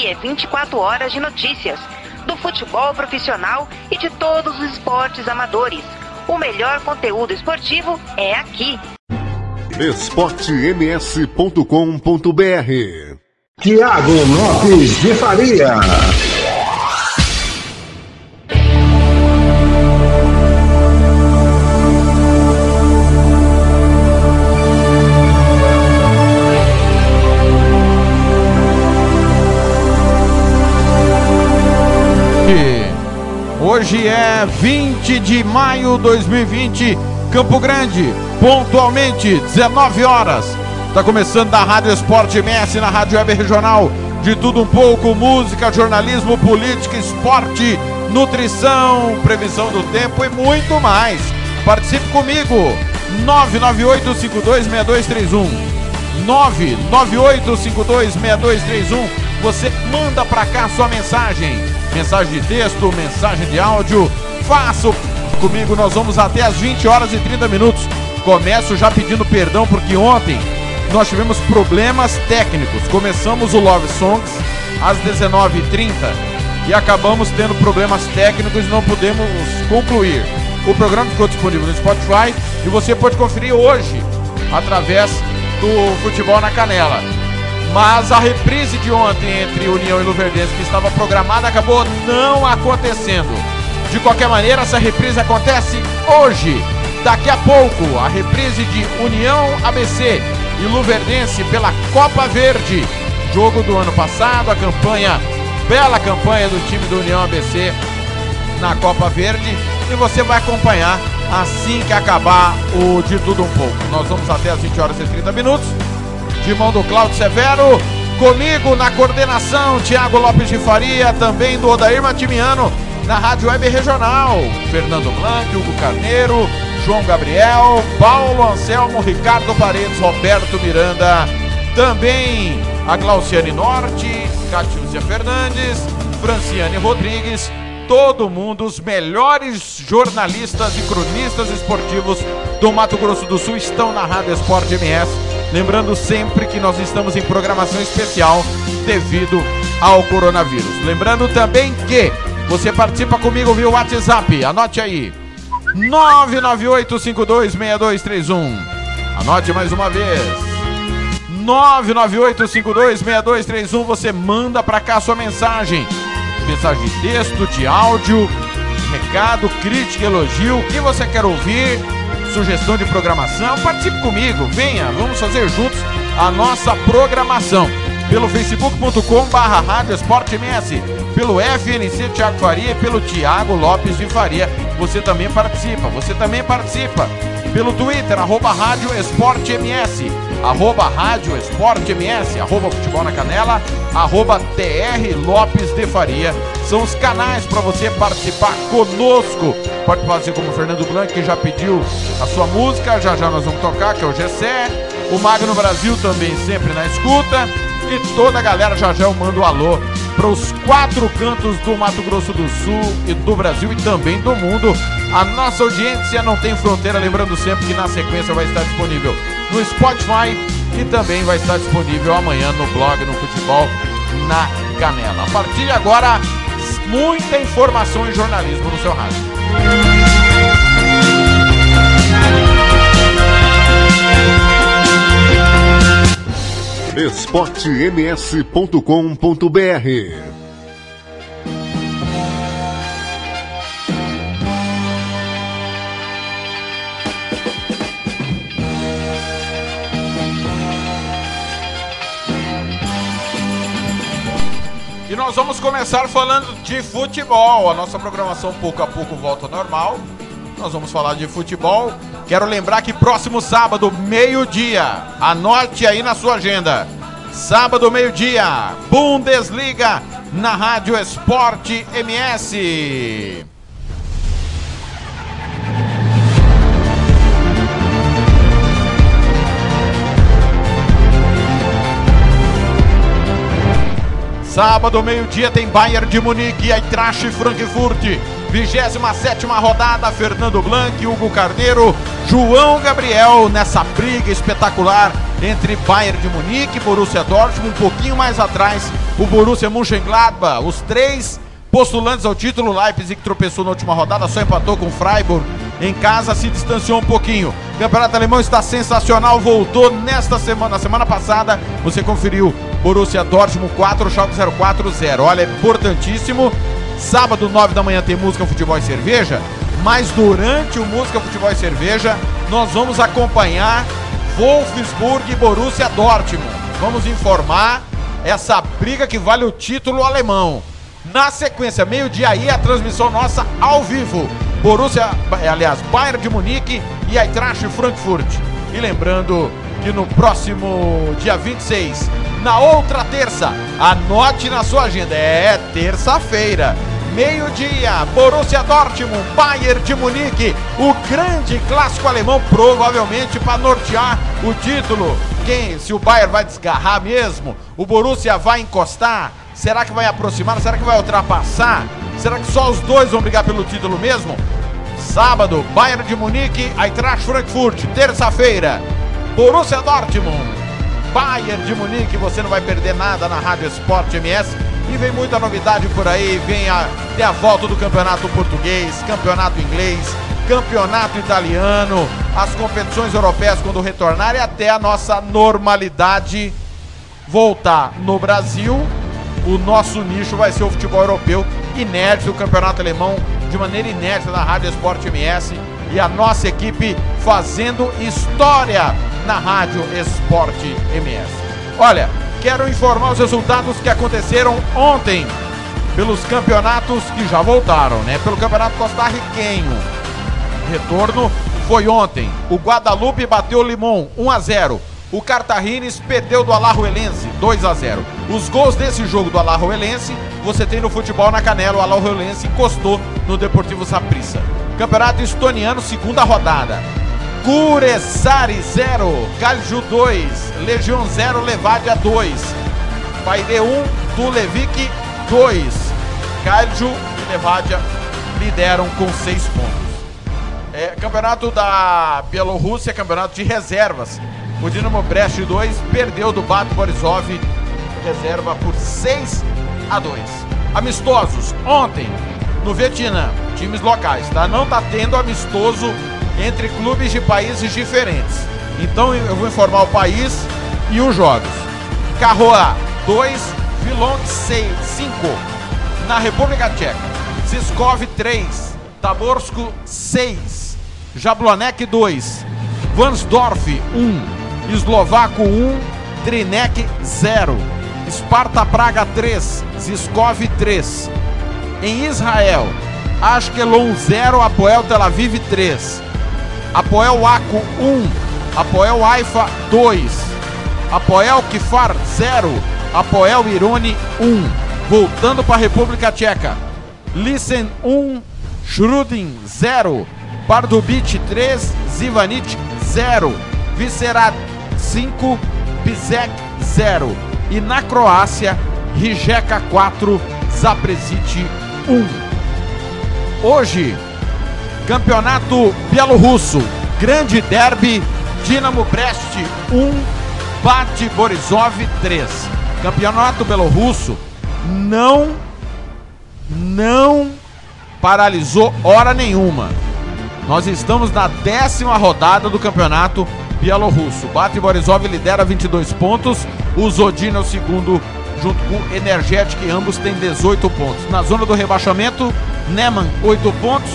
Aqui é 24 horas de notícias do futebol profissional e de todos os esportes amadores. O melhor conteúdo esportivo é aqui. esportems.com.br Tiago Lopes de Faria. Hoje é 20 de maio de 2020, Campo Grande, pontualmente 19 horas. Está começando da Rádio Esporte MS, na Rádio Web Regional, de tudo um pouco, música, jornalismo, política, esporte, nutrição, previsão do tempo e muito mais. Participe comigo, 998526231. 998526231. Você manda para cá sua mensagem mensagem de texto, mensagem de áudio. Faça comigo, nós vamos até as 20 horas e 30 minutos. Começo já pedindo perdão porque ontem nós tivemos problemas técnicos. Começamos o Love Songs às 19h30 e acabamos tendo problemas técnicos e não pudemos concluir. O programa ficou disponível no Spotify e você pode conferir hoje através do Futebol na Canela. Mas a reprise de ontem entre União e Luverdense, que estava programada, acabou não acontecendo. De qualquer maneira, essa reprise acontece hoje. Daqui a pouco, a reprise de União ABC e Luverdense pela Copa Verde. Jogo do ano passado, a campanha, bela campanha do time do União ABC na Copa Verde. E você vai acompanhar assim que acabar o de tudo um pouco. Nós vamos até as 20 horas e 30 minutos de mão do Cláudio Severo. Comigo na coordenação, Tiago Lopes de Faria, também do Odair Matimiano, na Rádio Web Regional. Fernando Blanc, Hugo Carneiro, João Gabriel, Paulo Anselmo, Ricardo Paredes, Roberto Miranda, também a Glauciane Norte, Catiúcia Fernandes, Franciane Rodrigues, todo mundo, os melhores jornalistas e cronistas esportivos do Mato Grosso do Sul estão na Rádio Esporte MS Lembrando sempre que nós estamos em programação especial devido ao coronavírus. Lembrando também que você participa comigo via WhatsApp. Anote aí. 998526231. Anote mais uma vez. 998526231. Você manda para cá sua mensagem. Mensagem de texto, de áudio, recado, crítica, elogio, o que você quer ouvir sugestão de programação, participe comigo, venha, vamos fazer juntos a nossa programação. Pelo facebook.com barra Rádio pelo FNC Tiago Faria e pelo Tiago Lopes de Faria. Você também participa, você também participa. Pelo Twitter, arroba Rádio Esporte MS, arroba Rádio Esporte MS, arroba Futebol na Canela, arroba TR Lopes de Faria. São os canais para você participar conosco Pode fazer como o Fernando Blanc, que já pediu a sua música, já já nós vamos tocar, que é o Gessé. O Magno Brasil também sempre na escuta. E toda a galera já já eu mando um alô para os quatro cantos do Mato Grosso do Sul e do Brasil e também do mundo. A nossa audiência não tem fronteira, lembrando sempre que na sequência vai estar disponível no Spotify e também vai estar disponível amanhã no blog no Futebol na Canela. A partir de agora, muita informação e jornalismo no seu rádio. esportems.com.br E nós vamos começar falando de futebol. A nossa programação pouco a pouco volta ao normal. Nós vamos falar de futebol. Quero lembrar que próximo sábado, meio-dia, anote aí na sua agenda. Sábado, meio-dia, Bundesliga na Rádio Esporte MS. Sábado, meio-dia, tem Bayern de Munique e Eintracht Frankfurt. 27 rodada, Fernando Blanc, Hugo Carneiro, João Gabriel nessa briga espetacular entre Bayern de Munique e Borussia Dortmund. Um pouquinho mais atrás, o Borussia Mönchengladbach. Os três postulantes ao título. Leipzig tropeçou na última rodada, só empatou com Freiburg. Em casa se distanciou um pouquinho. O Campeonato Alemão está sensacional, voltou nesta semana, na semana passada. Você conferiu Borussia Dortmund 4, Schalke 04 0. Olha, é importantíssimo Sábado, 9 da manhã, tem música, futebol e cerveja. Mas durante o Música, Futebol e Cerveja, nós vamos acompanhar Wolfsburg e Borussia Dortmund. Vamos informar essa briga que vale o título alemão. Na sequência, meio-dia aí, a transmissão nossa ao vivo. Borussia, aliás, Bayern de Munique e Eintracht Frankfurt. E lembrando que no próximo dia 26, na outra terça, anote na sua agenda, é terça-feira, meio-dia, Borussia Dortmund, Bayern de Munique, o grande clássico alemão, provavelmente para nortear o título. Quem? Se o Bayern vai desgarrar mesmo? O Borussia vai encostar? Será que vai aproximar? Será que vai ultrapassar? Será que só os dois vão brigar pelo título mesmo? Sábado, Bayern de Munique, Eintracht Frankfurt. Terça-feira, Borussia Dortmund, Bayern de Munique. Você não vai perder nada na Rádio Esporte MS. E vem muita novidade por aí. Vem a, tem a volta do campeonato português, campeonato inglês, campeonato italiano, as competições europeias quando retornarem até a nossa normalidade voltar no Brasil. O nosso nicho vai ser o futebol europeu, inédito, o campeonato alemão de maneira inédita na Rádio Esporte MS e a nossa equipe fazendo história na Rádio Esporte MS. Olha, quero informar os resultados que aconteceram ontem pelos campeonatos que já voltaram, né? Pelo Campeonato Costarriquenho. Retorno foi ontem. O Guadalupe bateu o Limão 1 a 0. O Cartagines perdeu do Alajuelense 2 a 0. Os gols desse jogo do Alajuelense você tem no futebol na Canela. O Alajuelense encostou no Deportivo Saprissa. Campeonato Estoniano, segunda rodada. Curesari 0, Calju 2, Legião 0, Levadia 2. Paide 1, um, Tulevik 2. Calju e Levadia lideram com 6 pontos. É, campeonato da Bielorrússia, campeonato de reservas. O Dinamo Brest 2 perdeu do Bato Borisov, reserva por 6 a 2. Amistosos, ontem, no Vietnã, times locais, tá? Não tá tendo amistoso entre clubes de países diferentes. Então eu vou informar o país e os jogos. Carroa 2, Vilong 6, 5. Na República Tcheca. Ziskov 3, Taborsko 6, Jablonek 2, Vansdorf 1, Eslovaco 1, Trinek 0, Sparta Praga 3, Ziskov 3. Em Israel, Ashkelon 0, Apoel Tel Aviv 3. Apoel Aco 1, Apoel Haifa 2, Apoel Kfar 0, Apoel Irone 1. Voltando para a República Tcheca. Listen 1, Schrudin 0, Pardubic 3, Zivanit 0, Viscerat 5, Bizek 0. E na Croácia, Rijeka 4, Zapresit 1. Hoje, Campeonato Bielorrusso, Grande Derby, Dinamo Brest 1, Bate Borisov 3. Campeonato Bielorrusso não não paralisou hora nenhuma. Nós estamos na décima rodada do campeonato bielorrusso. Bate Borisov lidera 22 pontos, o Zodin é o segundo junto com o Energetic, ambos têm 18 pontos. Na zona do rebaixamento, Neman 8 pontos,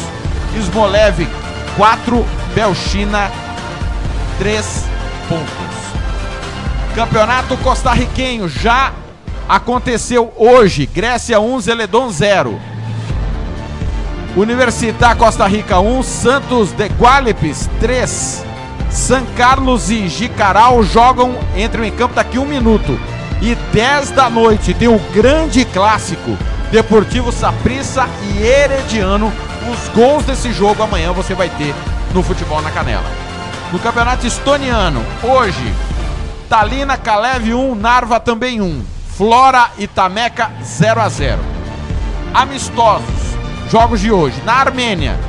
Smolev 4, Belchina 3 pontos. Campeonato costarriquenho já aconteceu hoje. Grécia 1, Zeledon 0. Universitar Costa Rica 1, Santos de Gualipes 3. San Carlos e Jicaral jogam, entram em campo daqui um minuto. E 10 da noite tem o grande clássico Deportivo Saprissa e Herediano os gols desse jogo amanhã você vai ter no Futebol na Canela. No Campeonato Estoniano, hoje, Talina Kalev 1, Narva também 1. Flora e Tameca 0 a 0. Amistosos, jogos de hoje. Na Armênia,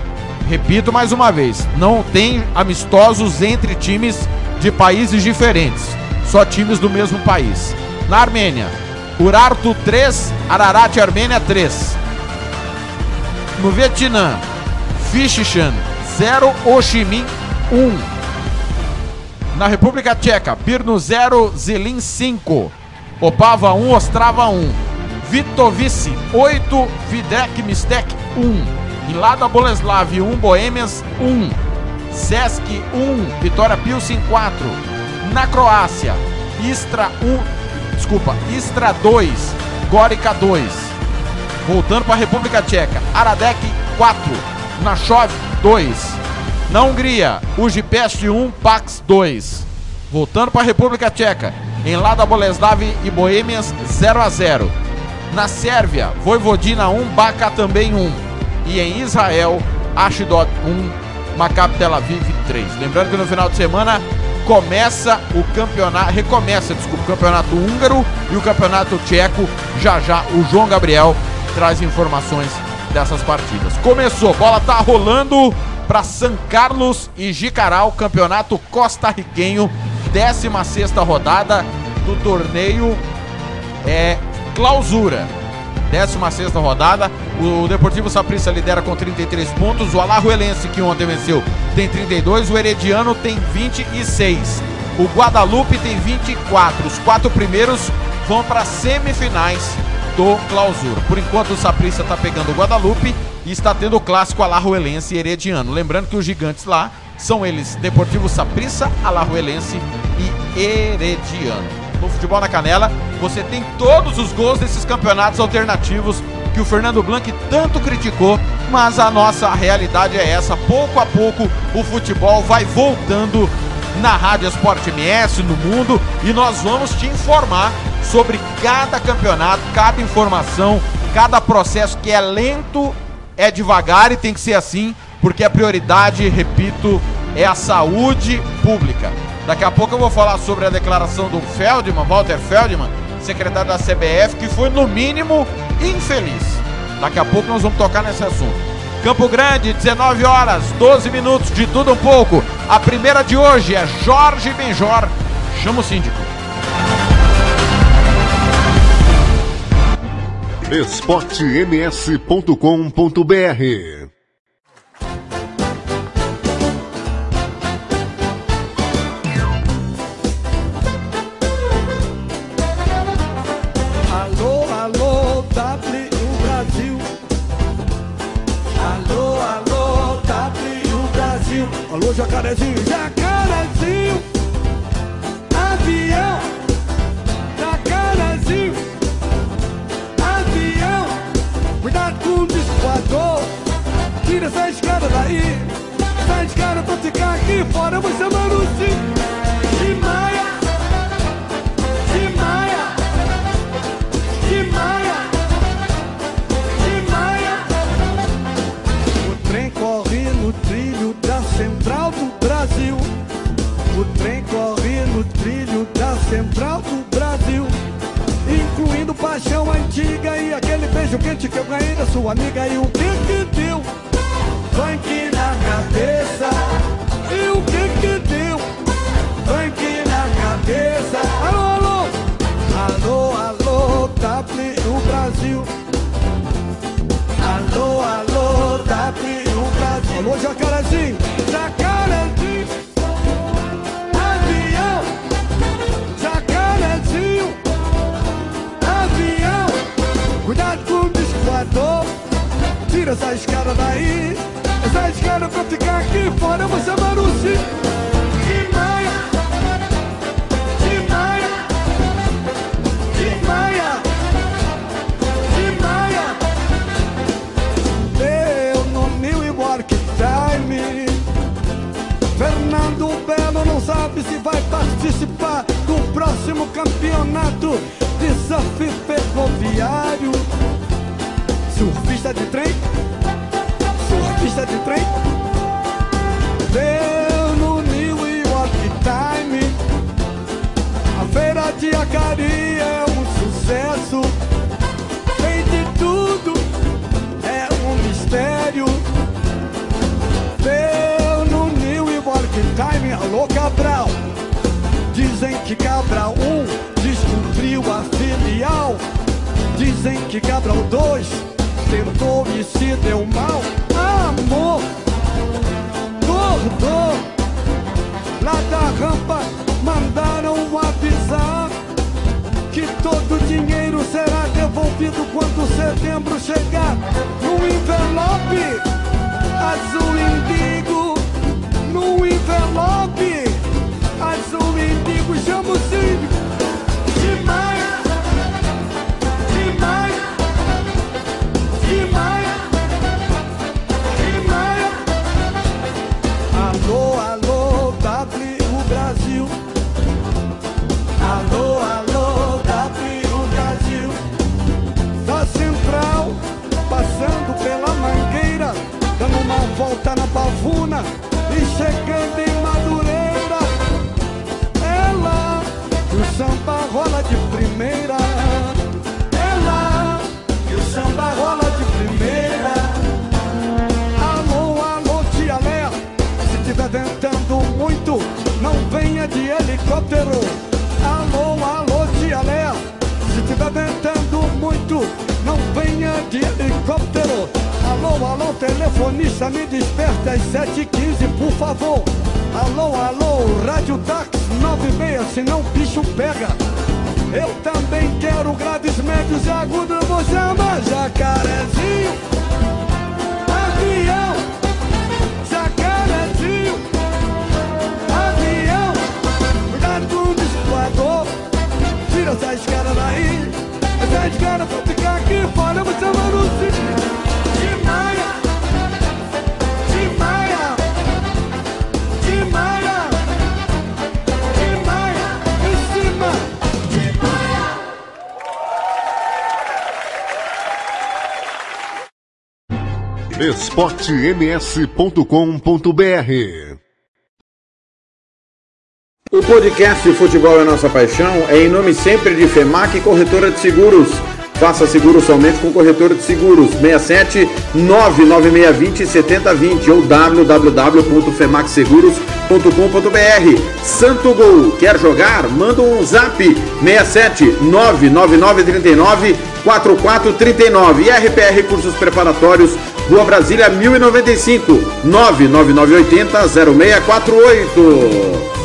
repito mais uma vez, não tem amistosos entre times de países diferentes, só times do mesmo país. Na Armênia, Urartu 3, Ararat Armênia 3. No Vietnã, Fishishan 0, Ho Chi Minh 1. Na República Tcheca, Birno 0, Zelin 5. Opava 1, Ostrava 1. Vitovice 8, Videk Mistek 1. Lada Boleslav 1, Boêmias 1. Sesc 1, Vitória Pilsen 4. Na Croácia, Istra 1, desculpa, Istra 2, Gorica 2. Voltando para a República Tcheca, Aradec 4, Nachov 2. Na Hungria, Ujipest 1, Pax 2. Voltando para a República Tcheca, em Lada Boleslav e Boêmias 0 a 0. Na Sérvia, Voivodina 1, Baca também 1. E em Israel, Ashdod 1, Maccabi Tel Aviv 3. Lembrando que no final de semana começa o campeonato, recomeça, desculpa, o campeonato húngaro e o campeonato tcheco. Já já o João Gabriel traz informações dessas partidas. Começou, bola tá rolando para São Carlos e Jicaral, campeonato costarriquenho, 16 rodada do torneio é clausura. 16 rodada, o Deportivo Saprissa lidera com 33 pontos, o Alajuelense, que ontem venceu, tem 32, o Herediano tem 26, o Guadalupe tem 24. Os quatro primeiros vão para semifinais do clausura. Por enquanto, o Saprissa está pegando o Guadalupe e está tendo o clássico Alajuelense e Herediano. Lembrando que os gigantes lá são eles Deportivo Saprissa, Alajuelense e Herediano no Futebol na Canela, você tem todos os gols desses campeonatos alternativos que o Fernando Blanc tanto criticou, mas a nossa realidade é essa. Pouco a pouco o futebol vai voltando na Rádio Esporte MS, no mundo, e nós vamos te informar sobre cada campeonato, cada informação, cada processo que é lento, é devagar e tem que ser assim, porque a prioridade, repito, é a saúde pública. Daqui a pouco eu vou falar sobre a declaração do Feldman, Walter Feldman, secretário da CBF, que foi no mínimo infeliz. Daqui a pouco nós vamos tocar nesse assunto. Campo Grande, 19 horas, 12 minutos de tudo um pouco. A primeira de hoje é Jorge Benjor. Chama o síndico. esportems.com.br esportems.com.br O podcast Futebol é Nossa Paixão é em nome sempre de FEMAC Corretora de Seguros. Faça seguro somente com corretora de seguros 67 99620 7020 ou www.femacseguros.com.br. Santo Gol, quer jogar? Manda um zap 67 99939 4439 e RPR Cursos Preparatórios, Rua Brasília 1095 99980 0648.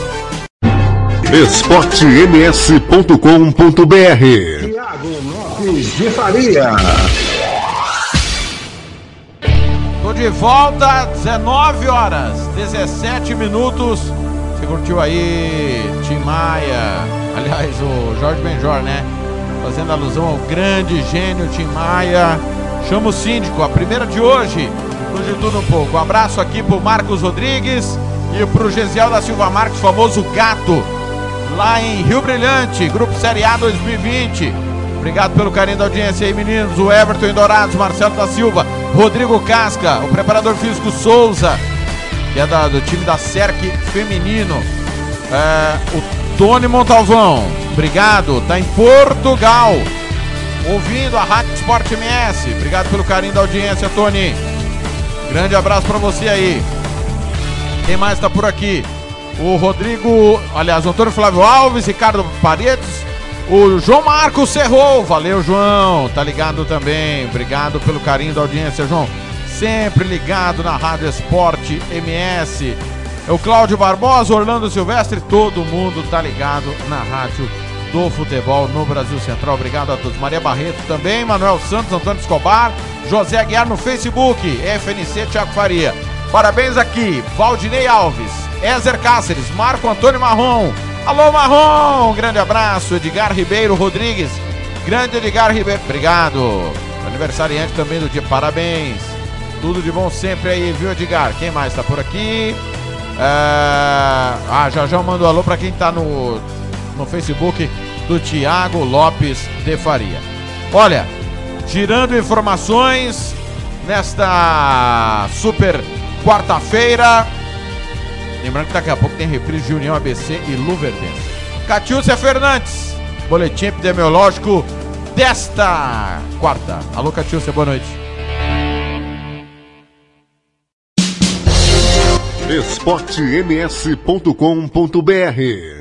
esportems.com.br Tiago Lopes de Faria. Tô de volta, 19 horas, 17 minutos. Você curtiu aí Tim Maia, aliás, o Jorge Benjor, né? Fazendo alusão ao grande gênio Tim Maia. Chama o síndico, a primeira de hoje, no Tudo Um Pouco. Um abraço aqui pro Marcos Rodrigues e pro Gesiel da Silva Marques, famoso gato, lá em Rio Brilhante, Grupo Série A 2020. Obrigado pelo carinho da audiência aí, meninos. O Everton em Dourados, Marcelo da Silva, Rodrigo Casca, o preparador físico Souza, que é da- do time da SERC feminino. É, o Tony Montalvão, obrigado, tá em Portugal, ouvindo a Rádio Sport MS. Obrigado pelo carinho da audiência, Tony. Grande abraço pra você aí. Quem mais tá por aqui? O Rodrigo, aliás, o Antônio Flávio Alves, Ricardo Paredes, o João Marcos Cerrou. Valeu, João. Tá ligado também. Obrigado pelo carinho da audiência, João. Sempre ligado na Rádio Esporte MS. É o Cláudio Barbosa, Orlando Silvestre, todo mundo tá ligado na Rádio do Futebol no Brasil Central. Obrigado a todos. Maria Barreto também, Manuel Santos, Antônio Escobar, José Aguiar no Facebook, FNC Thiago Faria. Parabéns aqui, Valdinei Alves, Ézer Cáceres, Marco Antônio Marrom. Alô, Marrom! Um grande abraço, Edgar Ribeiro Rodrigues. Grande Edgar Ribeiro, obrigado. Aniversariante também do dia, parabéns. Tudo de bom sempre aí, viu, Edgar? Quem mais tá por aqui? É, Ah, já já eu mando um alô pra quem tá no, no Facebook do Tiago Lopes de Faria. Olha, girando informações nesta super quarta-feira. Lembrando que daqui a pouco tem reprise de União ABC e Luverdense. Catiúcia Fernandes, boletim epidemiológico desta quarta. Alô, Catiúcia, boa noite. esportems.com.br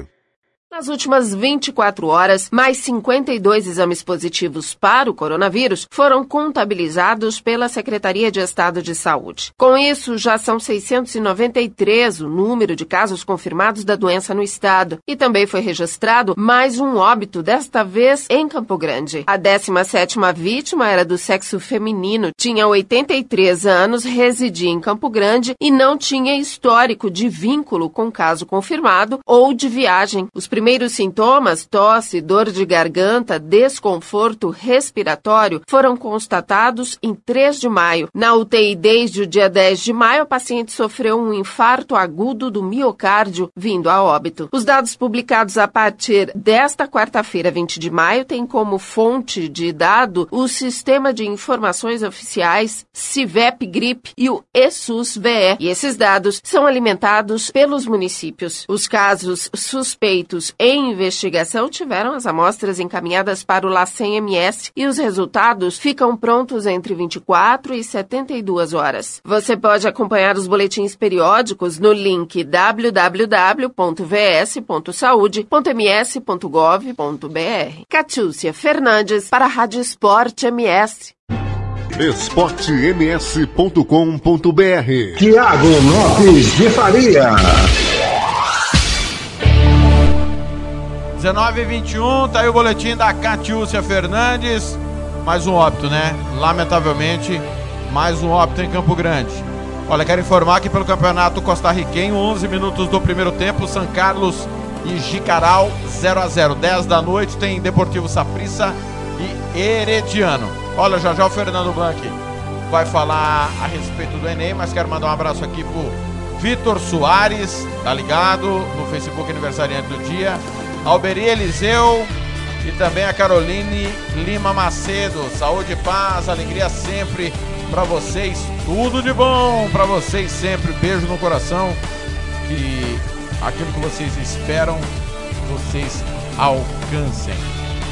Nas últimas 24 horas, mais 52 exames positivos para o coronavírus foram contabilizados pela Secretaria de Estado de Saúde. Com isso, já são 693 o número de casos confirmados da doença no estado. E também foi registrado mais um óbito, desta vez em Campo Grande. A 17ª vítima era do sexo feminino, tinha 83 anos, residia em Campo Grande e não tinha histórico de vínculo com caso confirmado ou de viagem. Os primeiros sintomas, tosse, dor de garganta, desconforto respiratório, foram constatados em 3 de maio. Na UTI desde o dia 10 de maio, a paciente sofreu um infarto agudo do miocárdio, vindo a óbito. Os dados publicados a partir desta quarta-feira, 20 de maio, têm como fonte de dado o Sistema de Informações Oficiais CIVEP-GRIP e o ESUS-VE. E esses dados são alimentados pelos municípios. Os casos suspeitos em investigação tiveram as amostras encaminhadas para o LACEN-MS e os resultados ficam prontos entre 24 e 72 horas. Você pode acompanhar os boletins periódicos no link www.vs.saude.ms.gov.br. Catiúcia Fernandes para a Rádio Esporte MS. esportems.com.br Tiago Lopes de Faria. 19 e 21, tá aí o boletim da Catiúcia Fernandes. Mais um óbito, né? Lamentavelmente, mais um óbito em Campo Grande. Olha, quero informar que pelo Campeonato Costarriquenho, 11 minutos do primeiro tempo, São Carlos e Jicaral 0 a 0 10 da noite tem Deportivo Saprissa e Herediano. Olha, já já o Fernando Blanc vai falar a respeito do Enem, mas quero mandar um abraço aqui pro Vitor Soares, tá ligado? No Facebook aniversariante do dia. Alberi Eliseu e também a Caroline Lima Macedo. Saúde paz, alegria sempre para vocês. Tudo de bom para vocês sempre. Beijo no coração. Que aquilo que vocês esperam, vocês alcancem.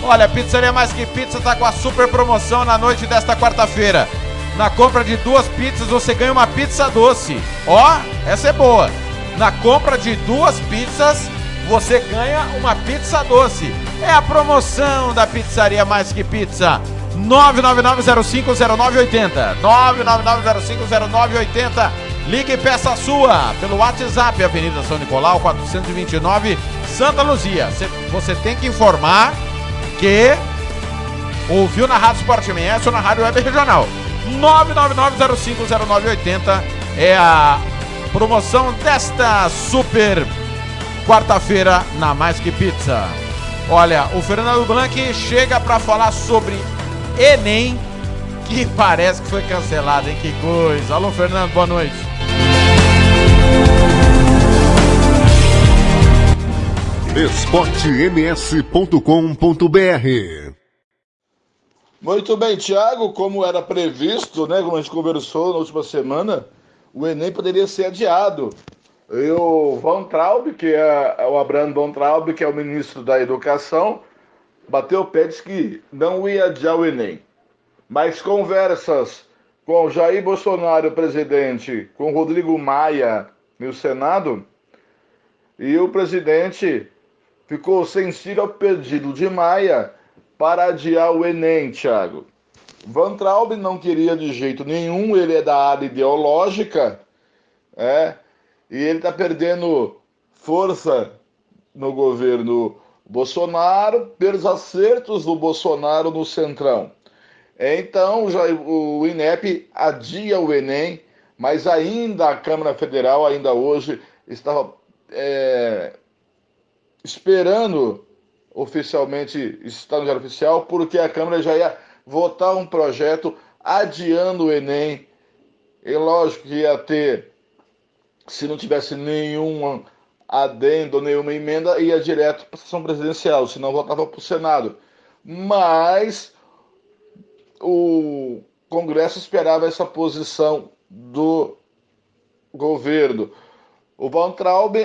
Olha, Pizzaria Mais Que Pizza tá com a super promoção na noite desta quarta-feira. Na compra de duas pizzas você ganha uma pizza doce. Ó, essa é boa. Na compra de duas pizzas você ganha uma pizza doce. É a promoção da Pizzaria Mais Que Pizza. 999050980. 999050980. Ligue e peça a sua pelo WhatsApp, Avenida São Nicolau, 429, Santa Luzia. Cê- Você tem que informar que ouviu na Rádio Sport MS ou na Rádio Web Regional. 999050980 é a promoção desta super quarta-feira na Mais Que Pizza. Olha, o Fernando Blanc chega para falar sobre Enem, que parece que foi cancelado, hein? Que coisa. Alô, Fernando, boa noite. esportems.com.br Muito bem, Thiago, como era previsto, né, como a gente conversou na última semana, o Enem poderia ser adiado. E o Von Traub, que é o Abraham Von Traub, que é o ministro da Educação, bateu o pé disse que não ia adiar o Enem. Mas conversas com Jair Bolsonaro, presidente, com Rodrigo Maia no Senado, e o presidente ficou sensível ao pedido de Maia para adiar o Enem, Thiago. Van Traub não queria de jeito nenhum, ele é da área ideológica, é, e ele está perdendo força no governo Bolsonaro pelos acertos do Bolsonaro no Centrão. Então, já, o INEP adia o Enem, mas ainda a Câmara Federal, ainda hoje, estava é, esperando oficialmente, está no Diário Oficial, porque a Câmara já ia votar um projeto adiando o Enem. E lógico que ia ter, se não tivesse nenhum adendo, nenhuma emenda, ia direto para a sessão presidencial, senão voltava para o Senado. Mas o Congresso esperava essa posição do governo. O Von Traub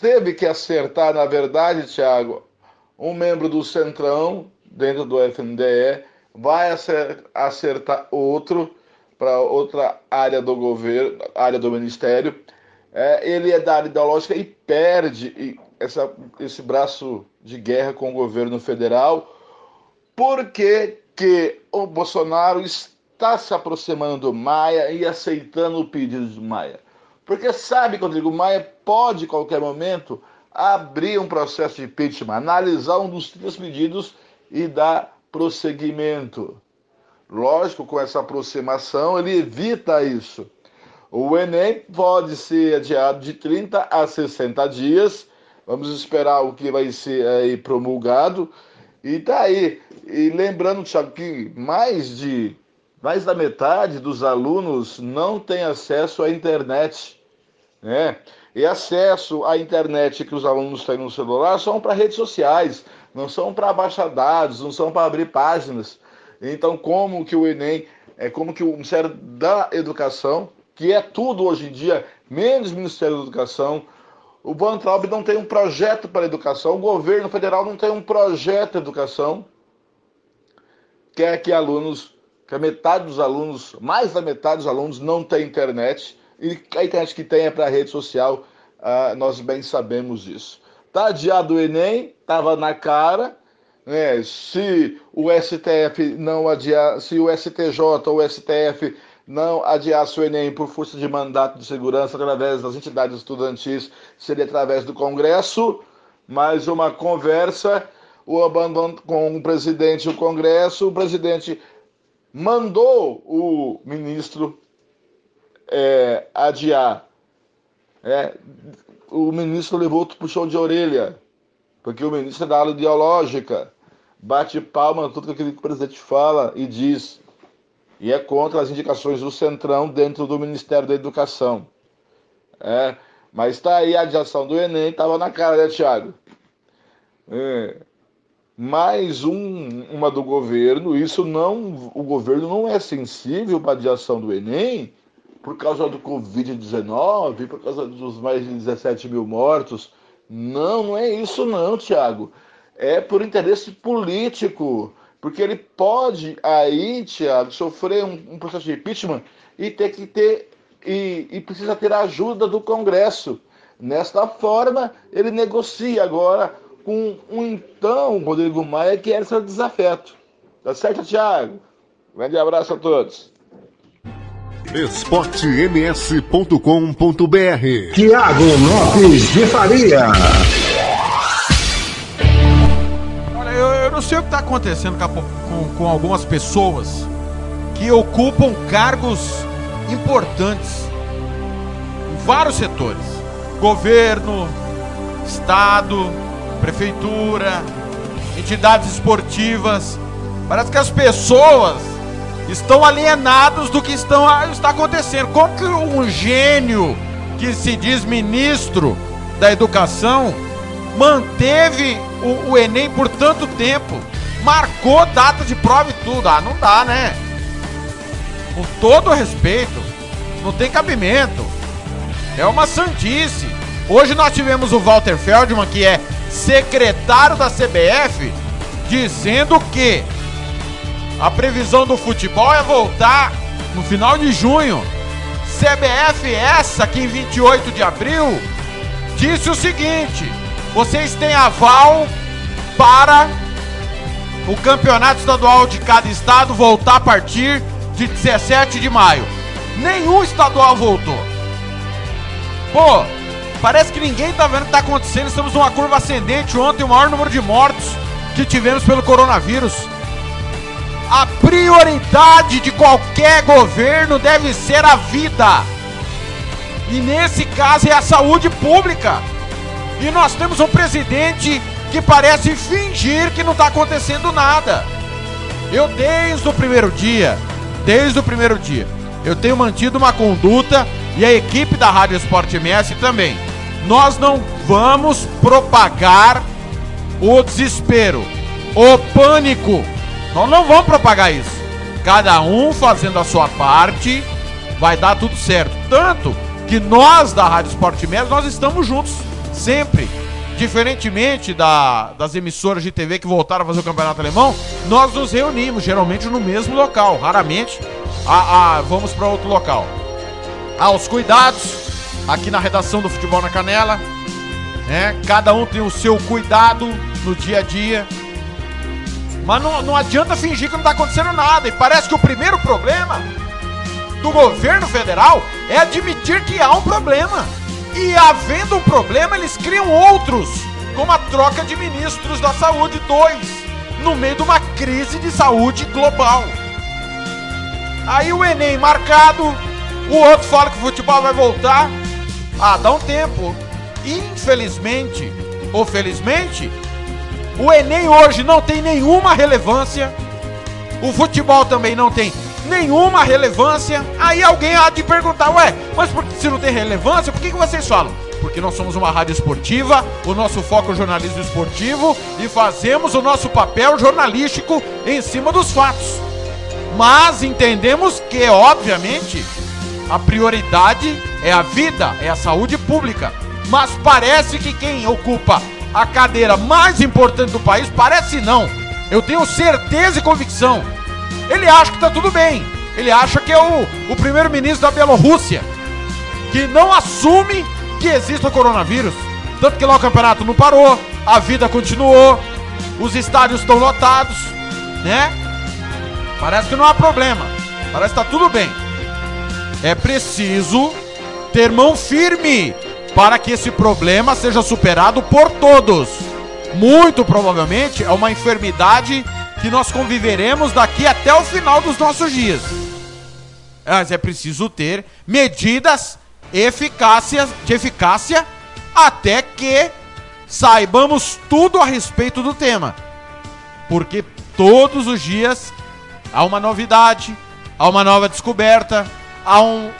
teve que acertar, na verdade, Tiago, um membro do Centrão, dentro do FNDE, vai acer- acertar outro para outra área do governo, área do ministério. É, ele é da área ideológica e perde, essa, esse braço de guerra com o governo federal. Por que, o Bolsonaro está se aproximando do Maia e aceitando o pedido do Maia? Porque sabe o Rodrigo Maia pode, em qualquer momento, abrir um processo de impeachment, analisar um dos três pedidos e dar prosseguimento. Lógico, com essa aproximação, ele evita isso. O Enem pode ser adiado de 30 a 60 dias. Vamos esperar o que vai ser aí promulgado. E tá aí. E lembrando, Thiago, que mais de mais da metade dos alunos não tem acesso à internet, né? E acesso à internet que os alunos têm no celular são para redes sociais, não são para baixar dados, não são para abrir páginas. Então, como que o Enem, é como que o Ministério da Educação, que é tudo hoje em dia, menos Ministério da Educação, o Van Traub não tem um projeto para a educação, o governo federal não tem um projeto de educação, quer que alunos, que a metade dos alunos, mais da metade dos alunos não tem internet, e a internet que tem é para a rede social, ah, nós bem sabemos disso. Tá adiado o Enem, estava na cara, né? se o STF não adiar, se o STJ ou o STF não adiasse o Enem por força de mandato de segurança através das entidades estudantis, seria através do Congresso, mais uma conversa, o abandono com o presidente e o Congresso, o presidente mandou o ministro é, adiar. É, o ministro levou outro puxão de orelha, porque o ministro é da aula ideológica bate palma tudo aquilo que o presidente fala e diz, e é contra as indicações do Centrão dentro do Ministério da Educação. É, mas está aí a adiação do Enem, estava na cara, né, Tiago? É, mais um, uma do governo, isso não, o governo não é sensível para a adiação do Enem por causa do Covid-19, por causa dos mais de 17 mil mortos. Não, não é isso não, Tiago é por interesse político, porque ele pode aí, Tiago, sofrer um, um, processo de impeachment e ter que ter e, e, precisa ter a ajuda do Congresso. Nesta forma, ele negocia agora com um então Rodrigo Maia que era seu desafeto. Tá certo, Tiago? Grande abraço a todos. esportems.com.br Tiago Lopes de Faria não sei o que está acontecendo com, com, algumas pessoas que ocupam cargos importantes em vários setores: governo, estado, prefeitura, entidades esportivas. Parece que as pessoas estão alienadas do que estão, está acontecendo. Como que um gênio que se diz ministro da educação manteve o, o Enem por tanto tempo, marcou data de prova e tudo. Ah, não dá, né? Com todo respeito, não tem cabimento. É uma sandice. Hoje nós tivemos o Walter Feldman, que é secretário da CBF, dizendo que a previsão do futebol é voltar no final de junho. CBF essa que em 28 de abril disse o seguinte: vocês têm aval para o campeonato estadual de cada estado voltar a partir de 17 de maio. Nenhum estadual voltou. Pô, parece que ninguém tá vendo o que tá acontecendo. Estamos numa curva ascendente. Ontem, o maior número de mortos que tivemos pelo coronavírus. A prioridade de qualquer governo deve ser a vida. E nesse caso é a saúde pública. E nós temos um presidente que parece fingir que não está acontecendo nada. Eu, desde o primeiro dia, desde o primeiro dia, eu tenho mantido uma conduta e a equipe da Rádio Esporte MS também. Nós não vamos propagar o desespero, o pânico. Nós não vamos propagar isso. Cada um fazendo a sua parte, vai dar tudo certo. Tanto que nós da Rádio Esporte MS, nós estamos juntos sempre. Diferentemente da, das emissoras de TV que voltaram a fazer o campeonato alemão, nós nos reunimos geralmente no mesmo local. Raramente a, a, vamos para outro local. Aos cuidados, aqui na redação do Futebol na Canela, né? Cada um tem o seu cuidado no dia a dia. Mas não, não adianta fingir que não está acontecendo nada. E parece que o primeiro problema do governo federal é admitir que há um problema. E havendo um problema, eles criam outros, como a troca de ministros da saúde, dois, no meio de uma crise de saúde global. Aí o Enem marcado, o outro fala que o futebol vai voltar. Ah, dá um tempo. Infelizmente, ou felizmente, o Enem hoje não tem nenhuma relevância. O futebol também não tem nenhuma relevância. Aí alguém há de perguntar, ué, mas por, se não tem relevância, por que, que vocês falam? Porque nós somos uma rádio esportiva, o nosso foco é o jornalismo esportivo e fazemos o nosso papel jornalístico em cima dos fatos. Mas entendemos que, obviamente, a prioridade é a vida, é a saúde pública. Mas parece que quem ocupa a cadeira mais importante do país, parece não. Eu tenho certeza e convicção ele acha que tá tudo bem. Ele acha que é o, o primeiro-ministro da Bielorrússia, que não assume que existe o coronavírus. Tanto que lá o campeonato não parou, a vida continuou, os estádios estão lotados, né? Parece que não há problema, parece que tá tudo bem. É preciso ter mão firme para que esse problema seja superado por todos. Muito provavelmente é uma enfermidade que nós conviveremos daqui até o final dos nossos dias. Mas é preciso ter medidas eficácias, de eficácia até que saibamos tudo a respeito do tema. Porque todos os dias há uma novidade, há uma nova descoberta, há um,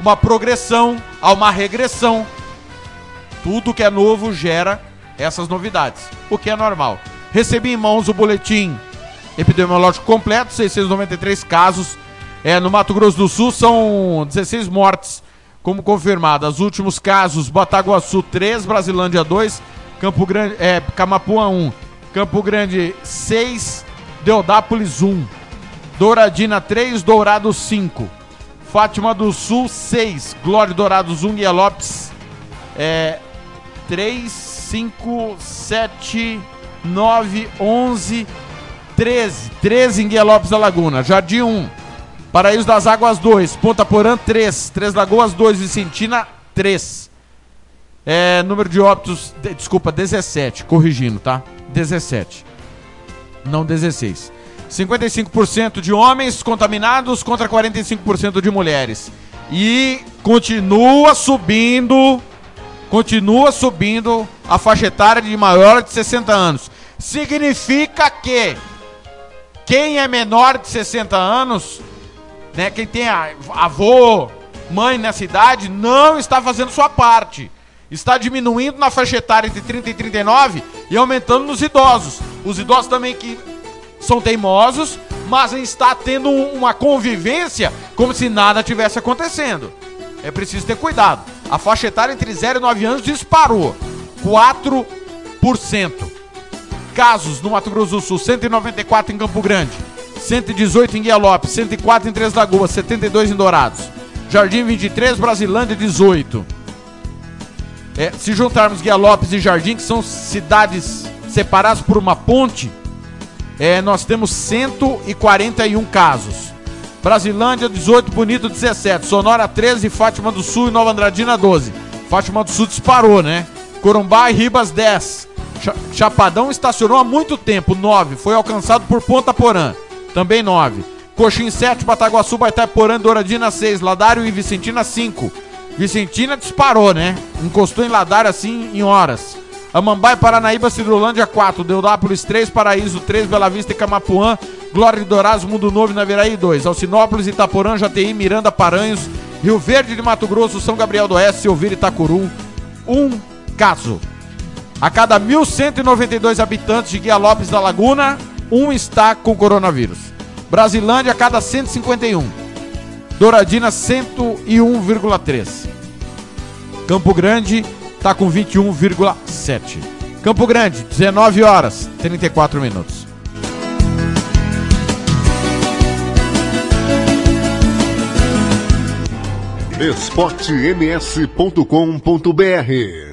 uma progressão, há uma regressão. Tudo que é novo gera essas novidades, o que é normal. Recebi em mãos o boletim epidemiológico completo, 693 casos. É, no Mato Grosso do Sul são 16 mortes, como confirmado. Os últimos casos, Bataguaçu 3, Brasilândia 2, Campo Grande, é, Camapuã 1, Campo Grande 6, Deodápolis 1, Douradina 3, Dourado 5, Fátima do Sul 6, Glória Dourados 1, Guia Lopes é, 3, 5, 7, 9, 11, 13. 13 em Guia Lopes da Laguna. Jardim 1. Paraíso das Águas 2. Ponta Porã 3. Três Lagoas 2. Vicentina 3. É, número de óbitos, de, desculpa, 17. Corrigindo, tá? 17. Não 16. 55% de homens contaminados contra 45% de mulheres. E continua subindo, continua subindo a faixa etária de maior de 60 anos. Significa que quem é menor de 60 anos, né, quem tem avô, mãe nessa idade, não está fazendo sua parte. Está diminuindo na faixa etária entre 30 e 39 e aumentando nos idosos. Os idosos também que são teimosos, mas está tendo uma convivência como se nada tivesse acontecendo. É preciso ter cuidado. A faixa etária entre 0 e 9 anos disparou 4% casos no Mato Grosso do Sul, 194 em Campo Grande, 118 em Guia Lopes, 104 em Três Lagoas, 72 em Dourados. Jardim 23, Brasilândia 18. É, se juntarmos Guia Lopes e Jardim, que são cidades separadas por uma ponte, é, nós temos 141 casos. Brasilândia 18, Bonito 17, Sonora 13, Fátima do Sul e Nova Andradina 12. Fátima do Sul disparou, né? Corumbá e Ribas 10. Chapadão estacionou há muito tempo, 9. Foi alcançado por Ponta Porã, também 9. Coxim 7, Bataguaçu, Baitaporã, Douradina 6. Ladário e Vicentina 5. Vicentina disparou, né? Encostou em Ladário assim em horas. Amambai, Paranaíba, Cidrolândia 4. Deudápolis 3, Paraíso 3, Bela Vista e Camapuã. Glória de Dourados, Mundo Novo e Naviraí 2. Alcinópolis, Itaporã, Jati, Miranda, Paranhos. Rio Verde de Mato Grosso, São Gabriel do Oeste, Silvira e Itacuru. Um caso. A cada 1.192 habitantes de Guia Lopes da Laguna, um está com coronavírus. Brasilândia a cada 151. Douradina 101,3. Campo Grande está com 21,7. Campo Grande, 19 horas, 34 minutos. esportems.com.br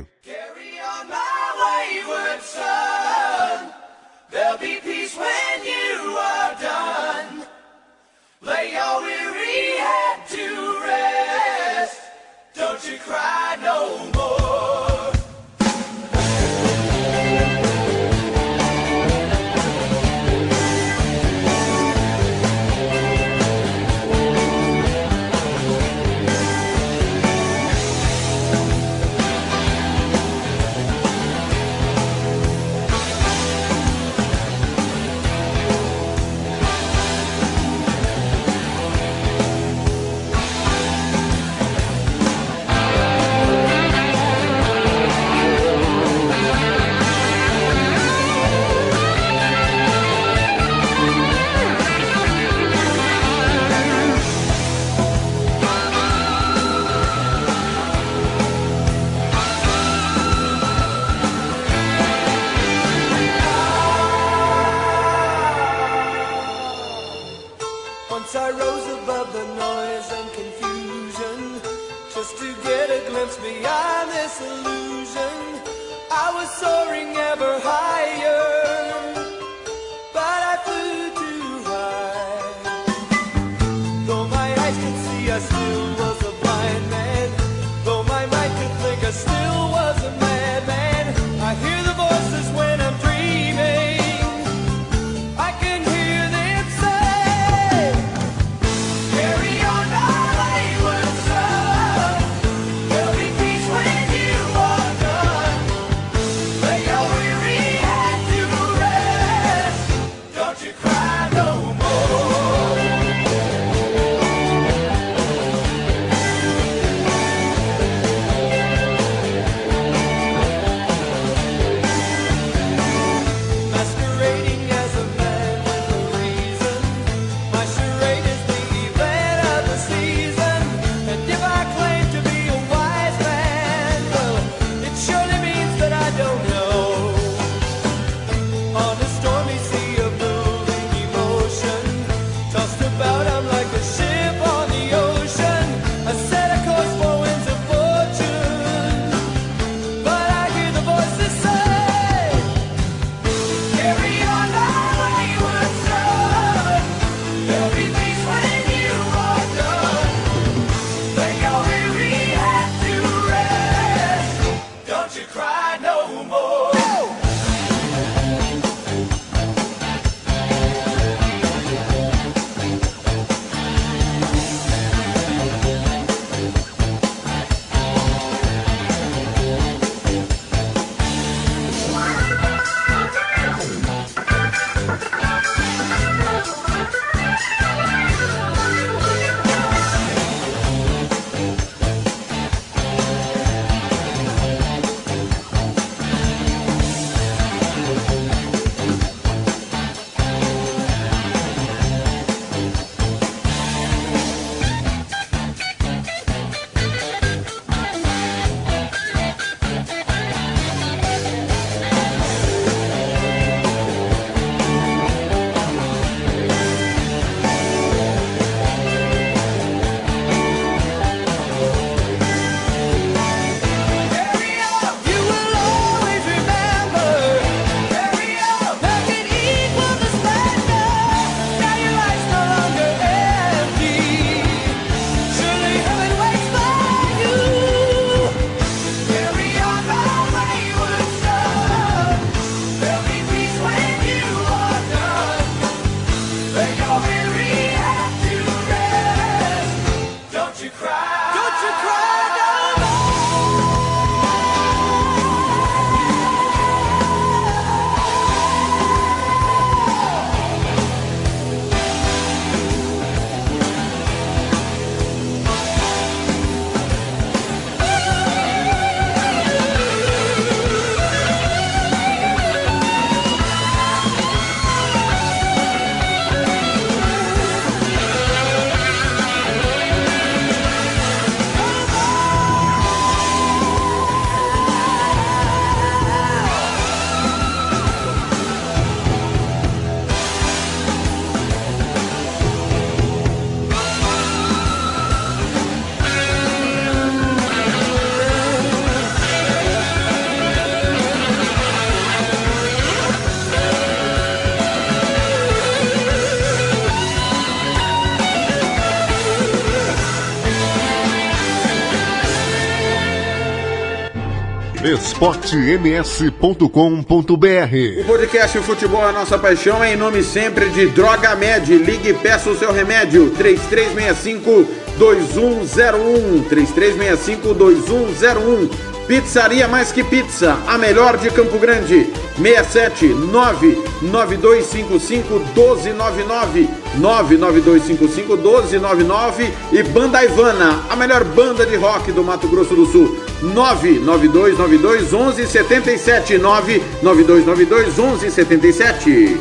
esportems.com.br. O podcast Futebol é a Nossa Paixão é em nome sempre de Droga Med. Ligue e peça o seu remédio. 3365 2101 3365 2101 Pizzaria Mais Que Pizza, a melhor de Campo Grande. 67 99255 1299 99255 1299 e Banda Ivana, a melhor banda de rock do Mato Grosso do Sul. 99292 1177 99292 1177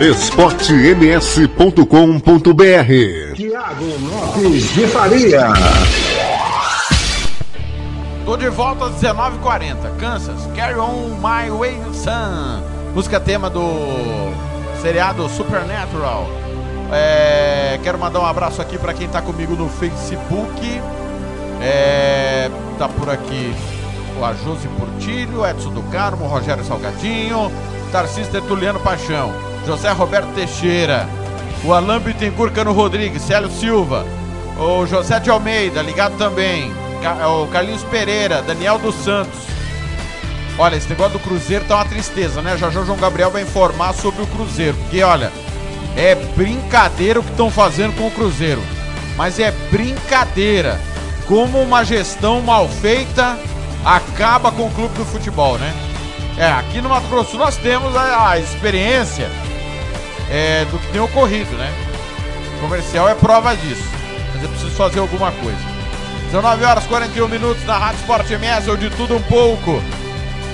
esportems.com.br Tiago Lopes de Faria. Tô de volta às 19h40 Kansas, Carry On My Way Sun Música tema do seriado Supernatural. É, Quero mandar um abraço aqui para quem tá comigo no Facebook. É, tá por aqui a Josi Portilho, Edson do Carmo, Rogério Salgadinho, Tarcísio Tertuliano Paixão, José Roberto Teixeira, o Alain Bittencourt Cano Rodrigues, Célio Silva, o José de Almeida, ligado também, o Carlinhos Pereira, Daniel dos Santos. Olha, esse negócio do Cruzeiro tá uma tristeza, né? Já já o João Gabriel vai informar sobre o Cruzeiro, porque olha, é brincadeira o que estão fazendo com o Cruzeiro. Mas é brincadeira. Como uma gestão mal feita acaba com o clube do futebol, né? É, aqui no Mato Grosso nós temos a, a experiência é, do que tem ocorrido, né? O comercial é prova disso. Mas é preciso fazer alguma coisa. 19 horas 41 minutos na Rádio Sport MS, ou de tudo um pouco.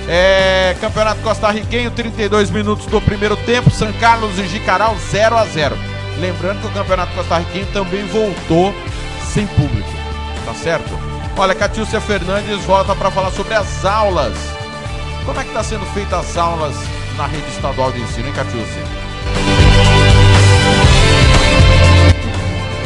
É, Campeonato Costarriquenho, 32 minutos do primeiro tempo. São Carlos e Jicaral 0 a 0 Lembrando que o Campeonato Costarriquenho também voltou sem público. Tá certo? Olha, Catiúcia Fernandes volta para falar sobre as aulas. Como é que está sendo feitas as aulas na rede estadual de ensino, hein, Catiúcia?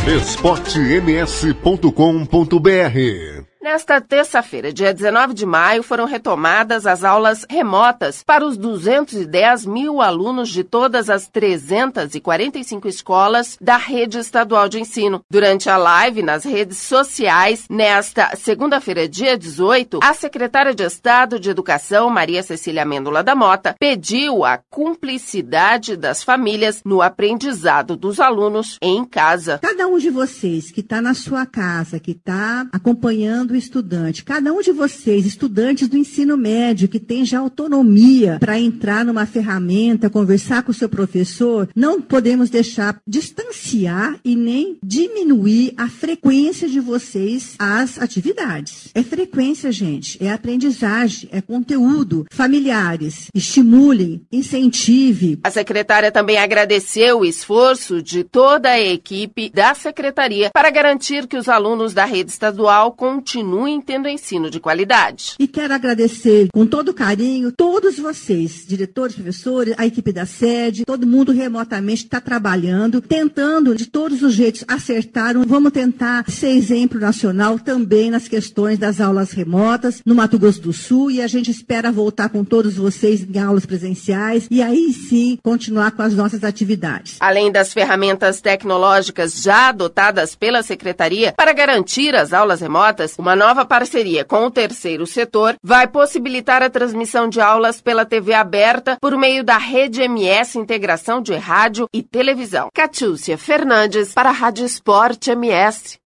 esportems.com.br Nesta terça-feira, dia 19 de maio, foram retomadas as aulas remotas para os 210 mil alunos de todas as 345 escolas da rede estadual de ensino. Durante a live nas redes sociais, nesta segunda-feira, dia 18, a secretária de Estado de Educação, Maria Cecília Mêndola da Mota, pediu a cumplicidade das famílias no aprendizado dos alunos em casa. Cada um de vocês que está na sua casa, que está acompanhando o estudante, cada um de vocês, estudantes do ensino médio, que tem já autonomia para entrar numa ferramenta, conversar com o seu professor, não podemos deixar distanciar e nem diminuir a frequência de vocês às atividades. É frequência, gente, é aprendizagem, é conteúdo. Familiares, estimulem, incentive. A secretária também agradeceu o esforço de toda a equipe da secretaria para garantir que os alunos da rede estadual continuem continuem tendo ensino de qualidade. E quero agradecer com todo carinho todos vocês, diretores, professores, a equipe da sede, todo mundo remotamente está trabalhando, tentando de todos os jeitos acertar. Vamos tentar ser exemplo nacional também nas questões das aulas remotas no Mato Grosso do Sul e a gente espera voltar com todos vocês em aulas presenciais e aí sim continuar com as nossas atividades. Além das ferramentas tecnológicas já adotadas pela Secretaria para garantir as aulas remotas, uma nova parceria com o terceiro setor vai possibilitar a transmissão de aulas pela TV aberta por meio da Rede MS Integração de Rádio e Televisão. Catiúcia Fernandes para a Rádio Esporte MS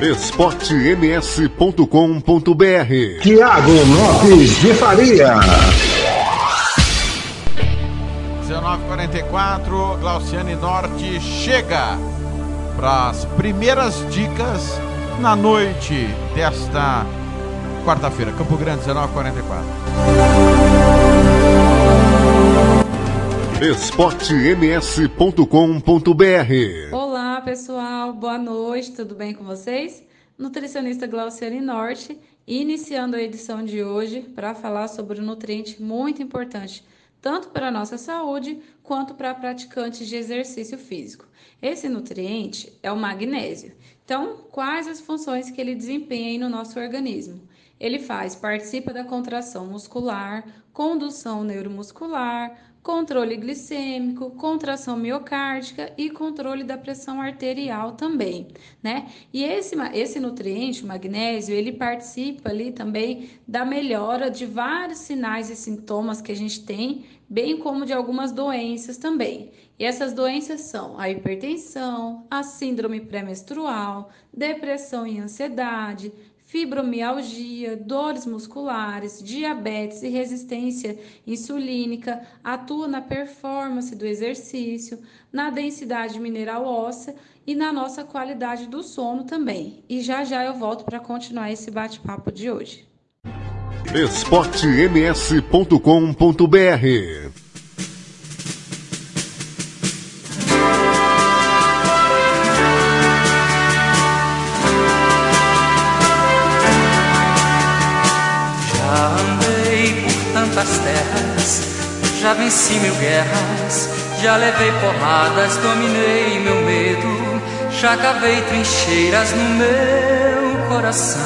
esportems.com.br Tiago Lopes de Faria. 1944 Glauciane Norte chega para as primeiras dicas na noite desta quarta-feira. Campo Grande, 1944. esportems.com.br Olá, pessoal. Boa noite. Tudo bem com vocês? Nutricionista Glauciane Norte, iniciando a edição de hoje para falar sobre um nutriente muito importante, tanto para a nossa saúde quanto para praticantes de exercício físico. Esse nutriente é o magnésio. Então, quais as funções que ele desempenha no nosso organismo? Ele faz, participa da contração muscular, condução neuromuscular, controle glicêmico, contração miocárdica e controle da pressão arterial também, né? E esse, esse nutriente, o magnésio, ele participa ali também da melhora de vários sinais e sintomas que a gente tem, bem como de algumas doenças também. E essas doenças são a hipertensão, a síndrome pré-menstrual, depressão e ansiedade, fibromialgia, dores musculares, diabetes e resistência insulínica, atua na performance do exercício, na densidade mineral óssea e na nossa qualidade do sono também. E já já eu volto para continuar esse bate-papo de hoje. esportems.com.br venci mil guerras, Já levei porradas, dominei meu medo, já cavei trincheiras no meu coração.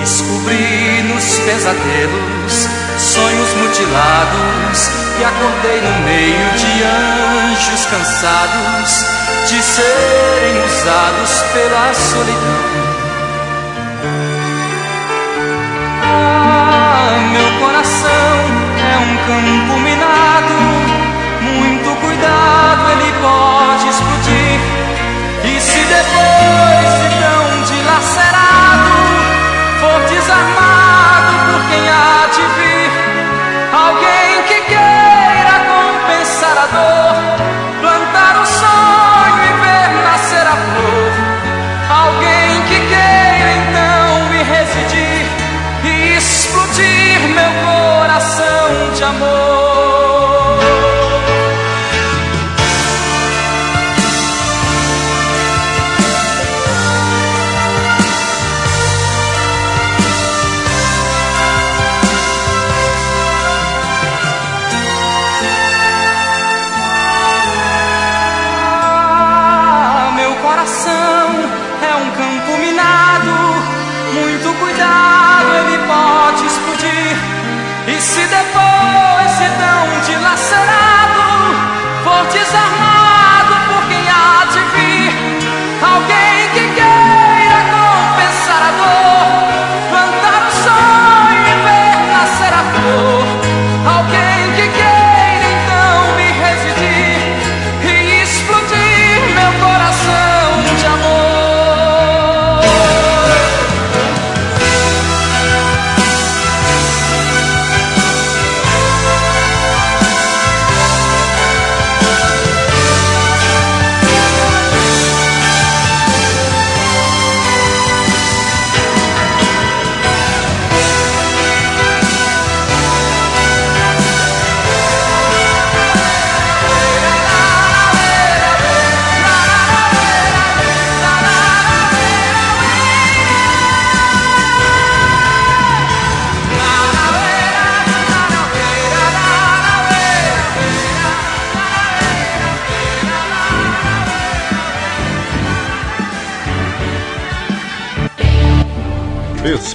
Descobri nos pesadelos sonhos mutilados e acordei no meio de anjos cansados de serem usados pela solidão. Meu coração é um campo minado, muito cuidado, ele pode explodir. E se depois de tão dilacerado for desarmado por quem há de vir, alguém amor.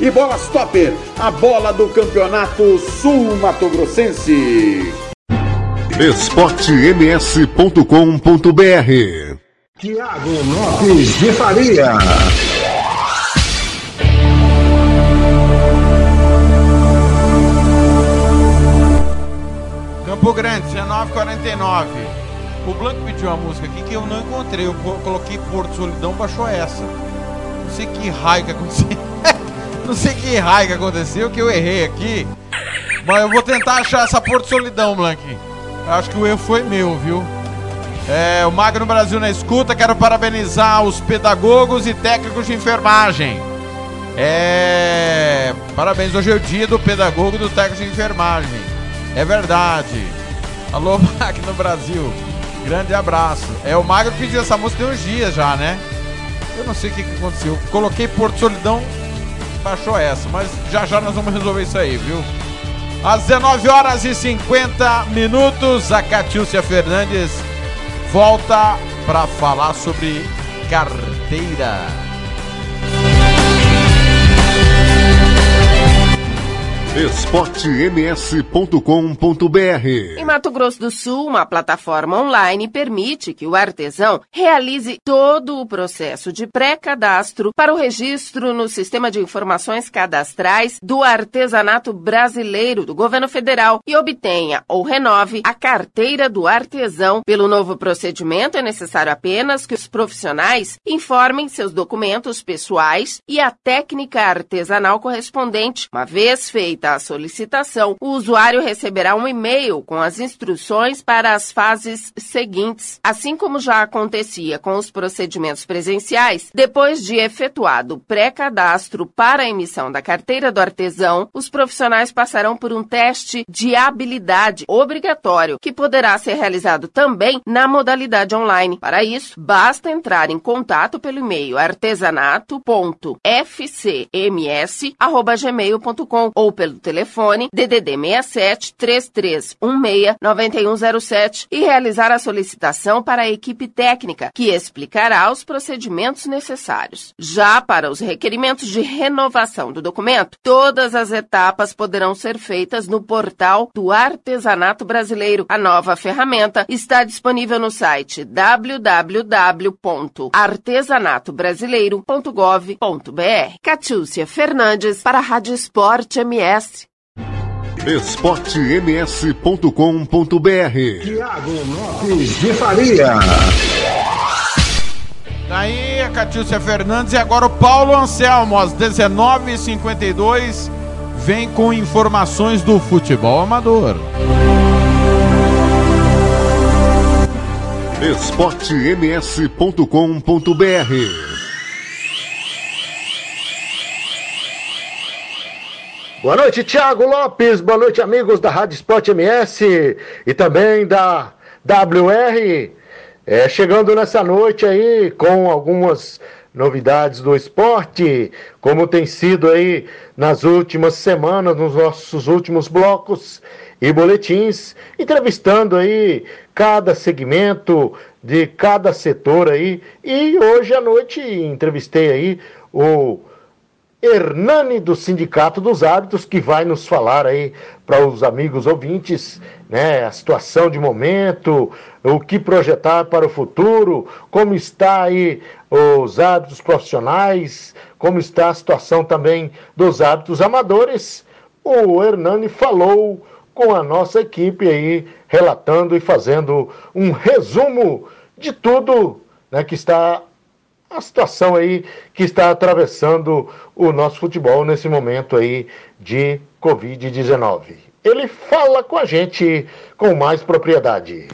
E Bola Stopper, a bola do Campeonato Sul Mato Grossense. esportems.com.br Tiago Lopes de Faria. Campo Grande, 1949. O Blanco pediu uma música aqui que eu não encontrei. Eu co- coloquei Porto Solidão, baixou essa. Não sei que raio que aconteceu. não sei que raio que aconteceu, que eu errei aqui. Mas eu vou tentar achar essa Porto Solidão, Blank. Acho que o erro foi meu, viu? É, o Magno Brasil na escuta. Quero parabenizar os pedagogos e técnicos de enfermagem. É. Parabéns, hoje é o dia do pedagogo e do técnico de enfermagem. É verdade. Alô, Magno Brasil. Grande abraço. É, o Magno pediu essa música tem uns dias já, né? Eu não sei o que, que aconteceu. Coloquei Porto Solidão, baixou essa. Mas já já nós vamos resolver isso aí, viu? Às 19 horas e 50 minutos, a Catiúcia Fernandes volta para falar sobre carteira. esportems.com.br Em Mato Grosso do Sul, uma plataforma online permite que o artesão realize todo o processo de pré-cadastro para o registro no Sistema de Informações Cadastrais do Artesanato Brasileiro do Governo Federal e obtenha ou renove a carteira do artesão. Pelo novo procedimento, é necessário apenas que os profissionais informem seus documentos pessoais e a técnica artesanal correspondente. Uma vez feita feita a solicitação, o usuário receberá um e-mail com as instruções para as fases seguintes, assim como já acontecia com os procedimentos presenciais. Depois de efetuado o pré-cadastro para a emissão da carteira do artesão, os profissionais passarão por um teste de habilidade obrigatório, que poderá ser realizado também na modalidade online. Para isso, basta entrar em contato pelo e-mail artesanato.fcms@gmail.com ou pelo telefone DDD 67 3316 9107 e realizar a solicitação para a equipe técnica, que explicará os procedimentos necessários. Já para os requerimentos de renovação do documento, todas as etapas poderão ser feitas no portal do Artesanato Brasileiro. A nova ferramenta está disponível no site www.artesanatobrasileiro.gov.br. Catiúcia Fernandes para a Rádio Esporte MS. esportems.com.br Tiago Lopes de Faria. Daí a Catiúcia Fernandes e agora o Paulo Anselmo, às 19h52, vem com informações do futebol amador. esportems.com.br Boa noite, Tiago Lopes. Boa noite, amigos da Rádio Sport MS e também da WR. É, chegando nessa noite aí com algumas novidades do esporte, como tem sido aí nas últimas semanas, nos nossos últimos blocos e boletins, entrevistando aí cada segmento de cada setor aí. E hoje à noite entrevistei aí o Hernani do Sindicato dos Árbitros, que vai nos falar aí para os amigos ouvintes, né, a situação de momento, o que projetar para o futuro, como está aí os árbitros profissionais, como está a situação também dos árbitros amadores. O Hernani falou com a nossa equipe aí, relatando e fazendo um resumo de tudo né, que está a situação aí que está atravessando o nosso futebol nesse momento aí de Covid-19. Ele fala com a gente com mais propriedade.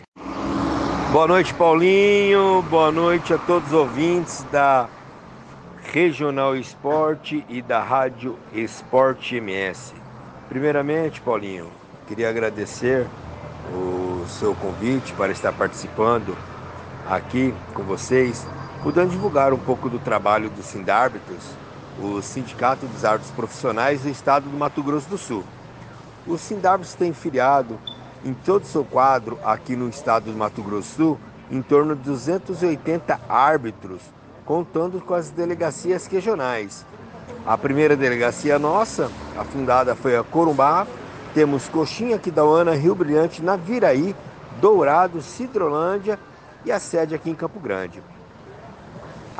Boa noite, Paulinho. Boa noite a todos os ouvintes da Regional Esporte e da Rádio Esporte MS. Primeiramente, Paulinho, queria agradecer o seu convite para estar participando aqui com vocês podendo divulgar um pouco do trabalho dos Sindárbitros, o Sindicato dos Árbitros Profissionais do Estado do Mato Grosso do Sul. Os Sindárbitros têm filiado em todo o seu quadro aqui no estado do Mato Grosso do Sul em torno de 280 árbitros, contando com as delegacias regionais. A primeira delegacia nossa, a fundada foi a Corumbá, temos Coxinha, Quidauana, Rio Brilhante, Naviraí, Dourado, Cidrolândia e a sede aqui em Campo Grande.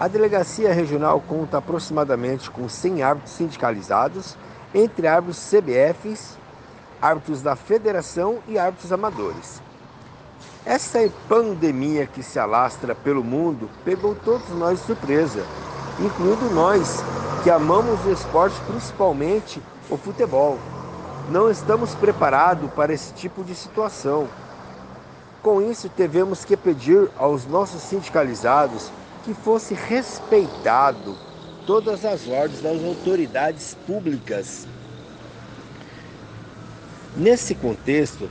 A delegacia regional conta aproximadamente com 100 árbitros sindicalizados, entre árbitros CBFs, árbitros da federação e árbitros amadores. Essa pandemia que se alastra pelo mundo pegou todos nós de surpresa, incluindo nós que amamos o esporte, principalmente o futebol. Não estamos preparados para esse tipo de situação. Com isso, tivemos que pedir aos nossos sindicalizados que fosse respeitado todas as ordens das autoridades públicas. Nesse contexto,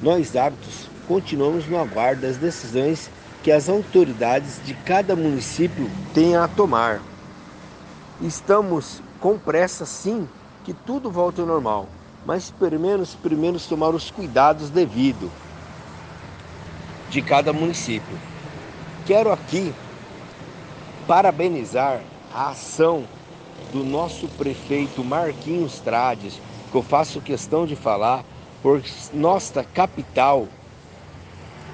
nós hábitos continuamos no aguardo das decisões que as autoridades de cada município têm a tomar. Estamos com pressa sim que tudo volte ao normal, mas pelo menos primeiro tomar os cuidados devidos de cada município. Quero aqui parabenizar a ação do nosso prefeito Marquinhos Trades, que eu faço questão de falar, porque nossa capital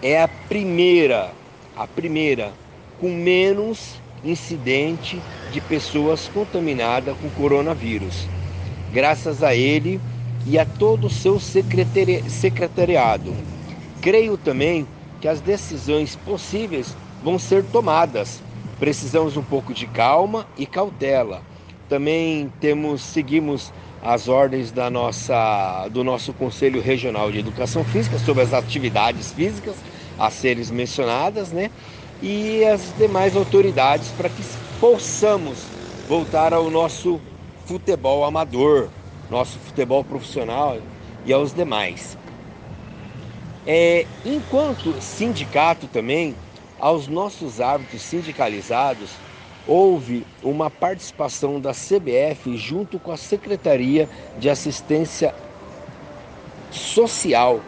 é a primeira, a primeira com menos incidente de pessoas contaminadas com coronavírus. Graças a ele e a todo o seu secretari secretariado. Creio também que as decisões possíveis vão ser tomadas Precisamos um pouco de calma e cautela. Também temos seguimos as ordens da nossa, do nosso Conselho Regional de Educação Física sobre as atividades físicas a serem mencionadas, né? E as demais autoridades para que possamos voltar ao nosso futebol amador, nosso futebol profissional e aos demais. É, enquanto sindicato também, aos nossos árbitros sindicalizados, houve uma participação da CBF junto com a Secretaria de Assistência Social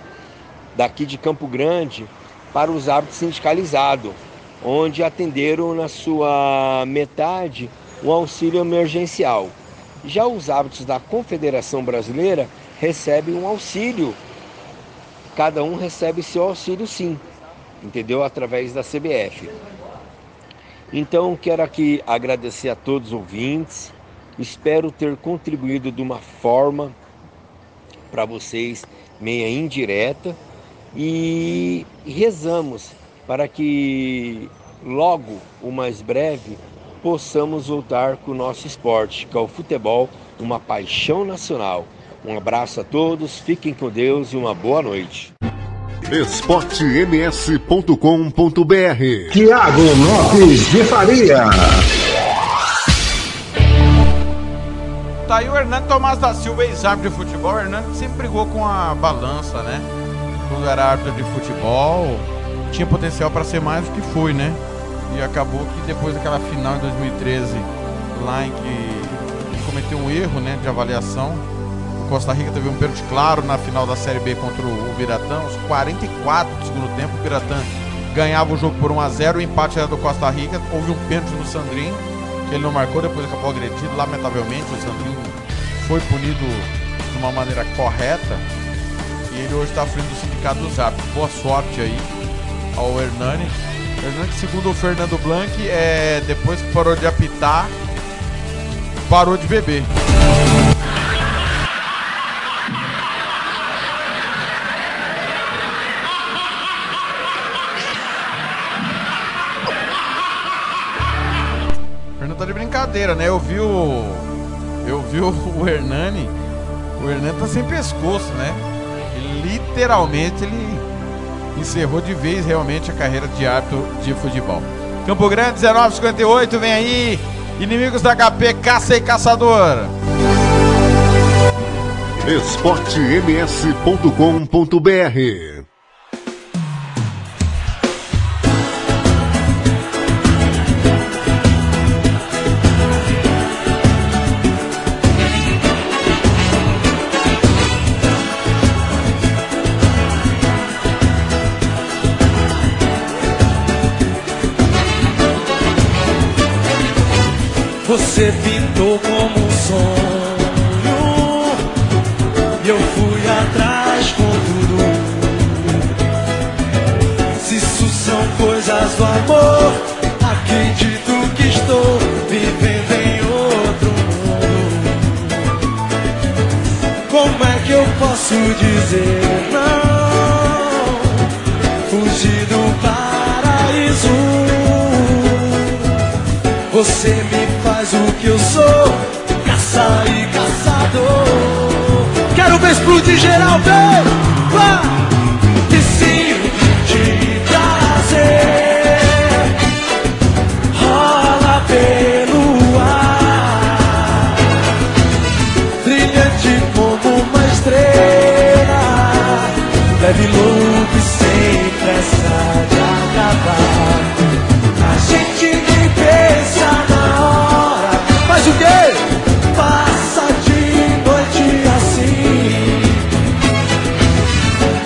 daqui de Campo Grande para os árbitros sindicalizados, onde atenderam na sua metade um auxílio emergencial. Já os árbitros da Confederação Brasileira recebem um auxílio, cada um recebe seu auxílio sim, entendeu? Através da CBF. Então, quero aqui agradecer a todos os ouvintes. Espero ter contribuído de uma forma para vocês meia indireta e rezamos para que logo, o mais breve, possamos voltar com o nosso esporte, que é o futebol, uma paixão nacional. Um abraço a todos, fiquem com Deus e uma boa noite esportems.com.br Tiago Lopes de Faria. Tá aí o Hernando Tomás da Silva, ex-árbitro de futebol. O Hernando sempre brigou com a balança, né? Quando era árbitro de futebol, tinha potencial para ser mais do que foi, né? E acabou que depois daquela final em 2013, lá em que cometeu um erro, né, de avaliação, Costa Rica teve um pênalti claro na final da Série B contra o Biratã, aos 44 do segundo tempo. O Biratã ganhava o jogo por 1 a 0 o empate era do Costa Rica. Houve um pênalti no Sandrinho, que ele não marcou, depois acabou agredido. Lamentavelmente, o Sandrinho foi punido de uma maneira correta. E ele hoje está à frente do sindicato dos árbitros. Boa sorte aí ao Hernani. Hernani, segundo o Fernando Blanc, é, depois que parou de apitar, parou de beber. Tá de brincadeira, né? Eu vi o. Eu vi o, Hernani. O Hernani tá sem pescoço, né? Literalmente ele encerrou de vez realmente a carreira de árbitro de futebol. Campo Grande 1958, vem aí. Inimigos da HP, caça e caçador. esportems.com.br posso dizer não Fugir do paraíso você me faz o que eu sou, caça e caçador. Quero ver explodir geral, vem! Vá! Leve louco e sem pressa de acabar. A gente nem pensa na hora, mas o que? Passa de noite assim.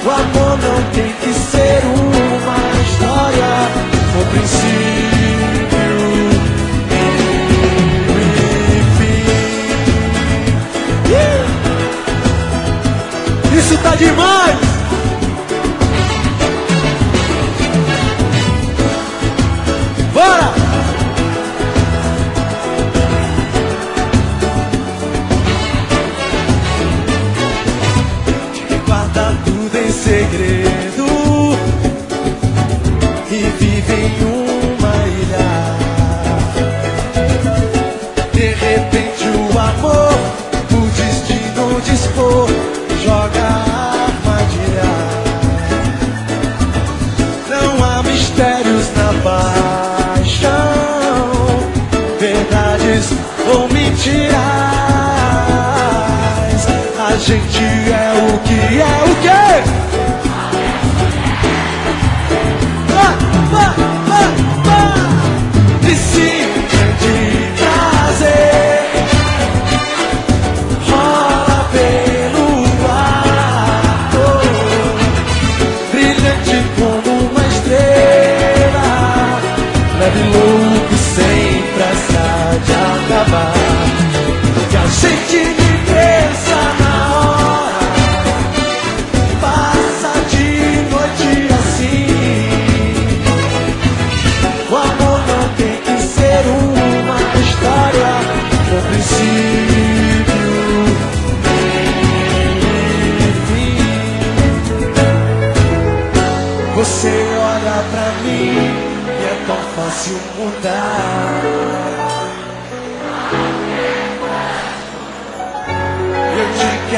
O amor não tem que ser uma história, o princípio e fim. Isso tá demais!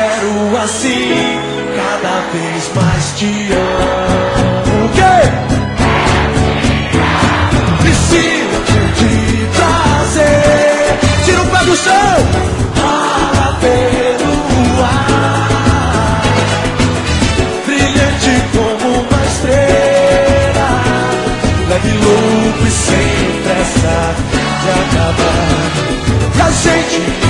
Quero assim, cada vez mais te amo. O quê? Preciso te trazer. Tira o pé do chão. Para pelo. Brilhante como uma estrela. Leve louco e sem pressa de acabar. E a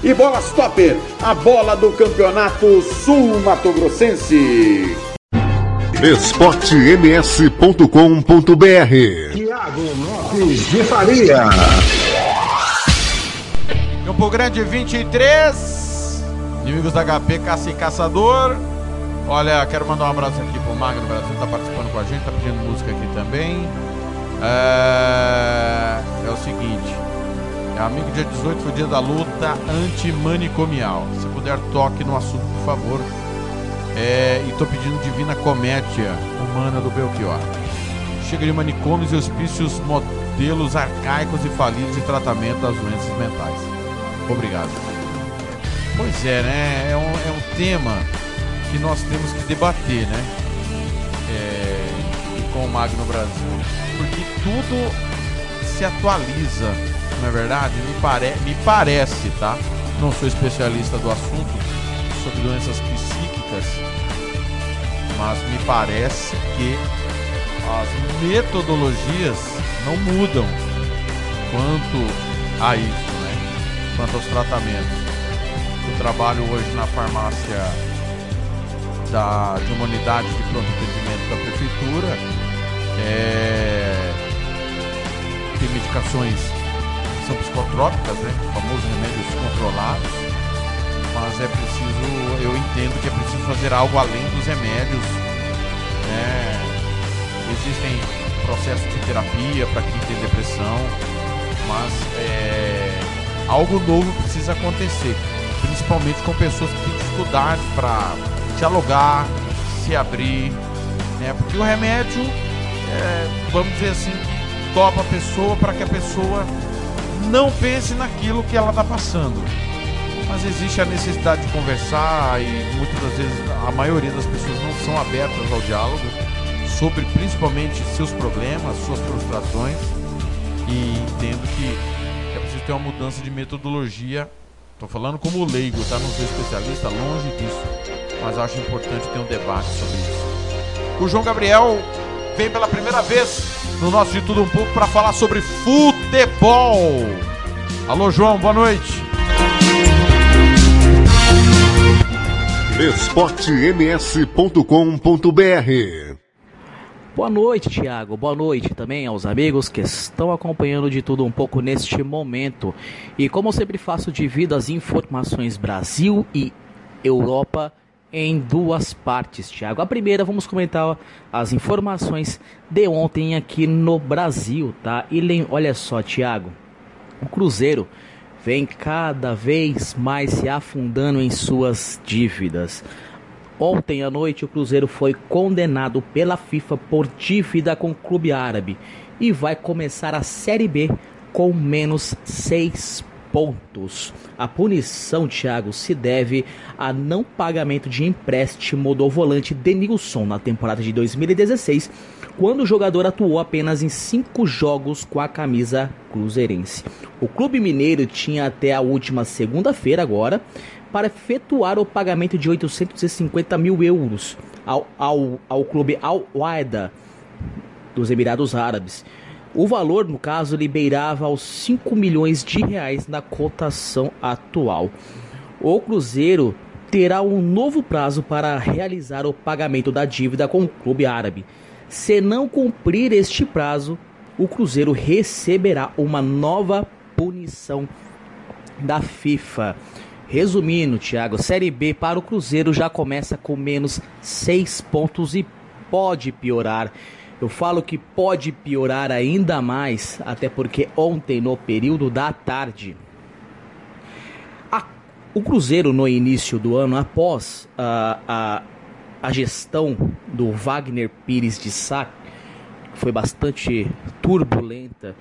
E Bola Stopper, a bola do campeonato sul-mato grossense. esportems.com.br Tiago Lopes de Faria. Campo Grande 23. Inimigos da HP, Caça e Caçador. Olha, quero mandar um abraço aqui pro Magno Brasil, tá participando com a gente, tá pedindo música aqui também. É, é o seguinte. Amigo, dia 18 foi dia da luta antimanicomial. Se puder, toque no assunto, por favor. É, e tô pedindo Divina Comédia Humana do Belchior. Chega de manicômios e hospícios modelos arcaicos e falidos de tratamento das doenças mentais. Obrigado. Pois é, né? É um, é um tema que nós temos que debater, né? É, com o Magno Brasil. Porque tudo se atualiza, não é verdade? Me, pare me parece, tá? Não sou especialista do assunto sobre doenças psíquicas, mas me parece que as metodologias não mudam quanto a isso, né? Quanto aos tratamentos. Eu trabalho hoje na farmácia da, de uma unidade de pronto atendimento da prefeitura. É, tem medicações são psicotrópicas, né? Famosos remédios controlados. Mas é preciso, eu entendo que é preciso fazer algo além dos remédios. Né? Existem processos de terapia para quem tem depressão, mas é, algo novo precisa acontecer, principalmente com pessoas que têm dificuldade para dialogar, se abrir, né? Porque o remédio, é, vamos dizer assim, topa a pessoa para que a pessoa não pense naquilo que ela está passando. Mas existe a necessidade de conversar e muitas das vezes a maioria das pessoas não são abertas ao diálogo sobre principalmente seus problemas, suas frustrações e entendo que é preciso ter uma mudança de metodologia. Estou falando como leigo, tá? Não sou especialista, longe disso mas acho importante ter um debate sobre isso. O João Gabriel vem pela primeira vez no nosso De Tudo Um Pouco para falar sobre futebol. Alô, João, boa noite. esportems.com.br Boa noite, Thiago. Boa noite também aos amigos que estão acompanhando de tudo um pouco neste momento. E como eu sempre faço, divido as informações Brasil e Europa em duas partes, Thiago. A primeira, vamos comentar as informações de ontem aqui no Brasil, tá? E olha só, Thiago, o Cruzeiro vem cada vez mais se afundando em suas dívidas. Ontem à noite, o Cruzeiro foi condenado pela FIFA por dívida com o clube árabe e vai começar a Série B com menos seis pontos. A punição, Thiago, se deve a não pagamento de empréstimo do volante Denilson na temporada de 2016, quando o jogador atuou apenas em cinco jogos com a camisa cruzeirense. O clube mineiro tinha até a última segunda-feira agora para efetuar o pagamento de 850 mil euros ao, ao, ao clube Al-Waeda dos Emirados Árabes. O valor, no caso, liberava aos 5 milhões de reais na cotação atual. O Cruzeiro terá um novo prazo para realizar o pagamento da dívida com o clube árabe. Se não cumprir este prazo, o Cruzeiro receberá uma nova punição da FIFA. Resumindo, Thiago, Série B para o Cruzeiro já começa com menos 6 pontos e pode piorar. Eu falo que pode piorar ainda mais, até porque ontem, no período da tarde, a, o Cruzeiro, no início do ano, após a, a, a gestão do Wagner Pires de Sá, foi bastante turbulenta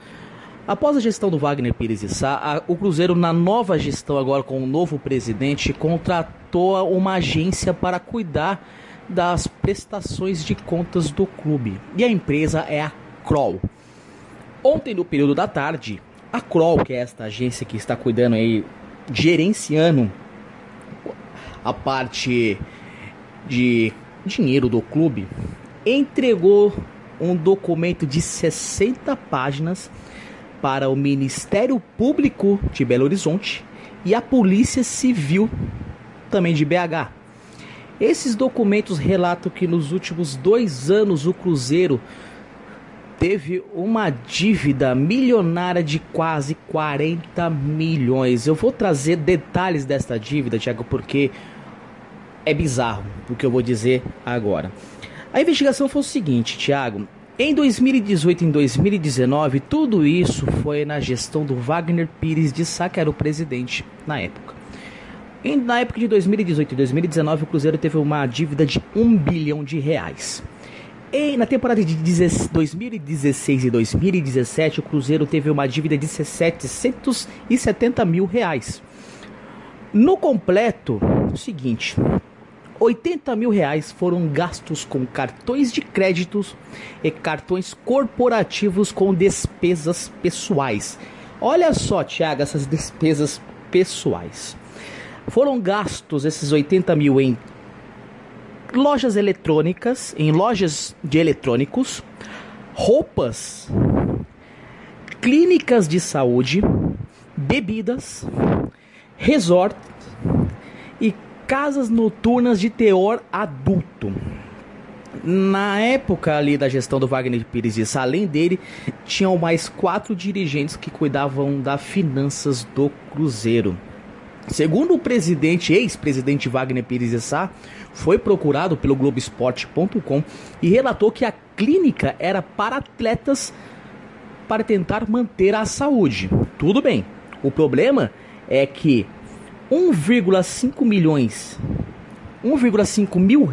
Após a gestão do Wagner Pires e Sá, o Cruzeiro, na nova gestão, agora com o novo presidente, contratou uma agência para cuidar das prestações de contas do clube. E a empresa é a Kroll. Ontem, no período da tarde, a Kroll, que é esta agência que está cuidando aí, gerenciando a parte de dinheiro do clube, entregou um documento de 60 páginas para o Ministério Público de Belo Horizonte e a Polícia Civil também de BH. Esses documentos relatam que nos últimos dois anos o Cruzeiro teve uma dívida milionária de quase 40 milhões. Eu vou trazer detalhes desta dívida, Tiago, porque é bizarro o que eu vou dizer agora. A investigação foi o seguinte, Tiago. Em 2018 e em 2019, tudo isso foi na gestão do Wagner Pires de Sá, que era o presidente na época. Em, na época de 2018 e 2019, o Cruzeiro teve uma dívida de 1 bilhão de reais. E na temporada de 2016 e 2017, o Cruzeiro teve uma dívida de 770 mil reais. No completo, o seguinte, 80 mil reais foram gastos com cartões de créditos e cartões corporativos com despesas pessoais. Olha só, Tiago, essas despesas pessoais. Foram gastos esses 80 mil em lojas eletrônicas, em lojas de eletrônicos, roupas, clínicas de saúde, bebidas, resort e casas noturnas de teor adulto. Na época ali da gestão do Wagner Pires isso, além dele, tinham mais quatro dirigentes que cuidavam das finanças do Cruzeiro. Segundo o presidente, ex-presidente Wagner Pires de Sá, foi procurado pelo Globoesporte.com e relatou que a clínica era para atletas para tentar manter a saúde. Tudo bem. O problema é que 1,5 milhões, 1,5 mil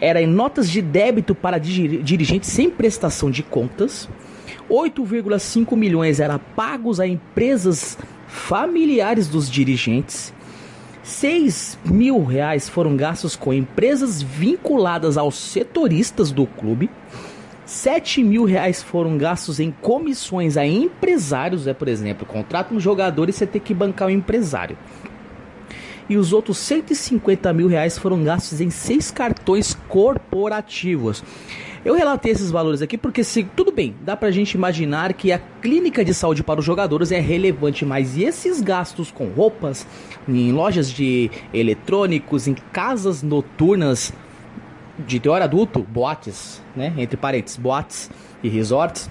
era em notas de débito para dirigentes sem prestação de contas. 8,5 milhões era pagos a empresas familiares dos dirigentes. 6 mil reais foram gastos com empresas vinculadas aos setoristas do clube. 7 mil reais foram gastos em comissões a empresários, é por exemplo, contrata um jogador e você tem que bancar o um empresário. e os outros 150 mil reais foram gastos em seis cartões corporativos. Eu relatei esses valores aqui porque, se tudo bem, dá pra gente imaginar que a clínica de saúde para os jogadores é relevante, mas e esses gastos com roupas, em lojas de eletrônicos, em casas noturnas de teor adulto, boates, né? Entre parênteses, boates e resorts,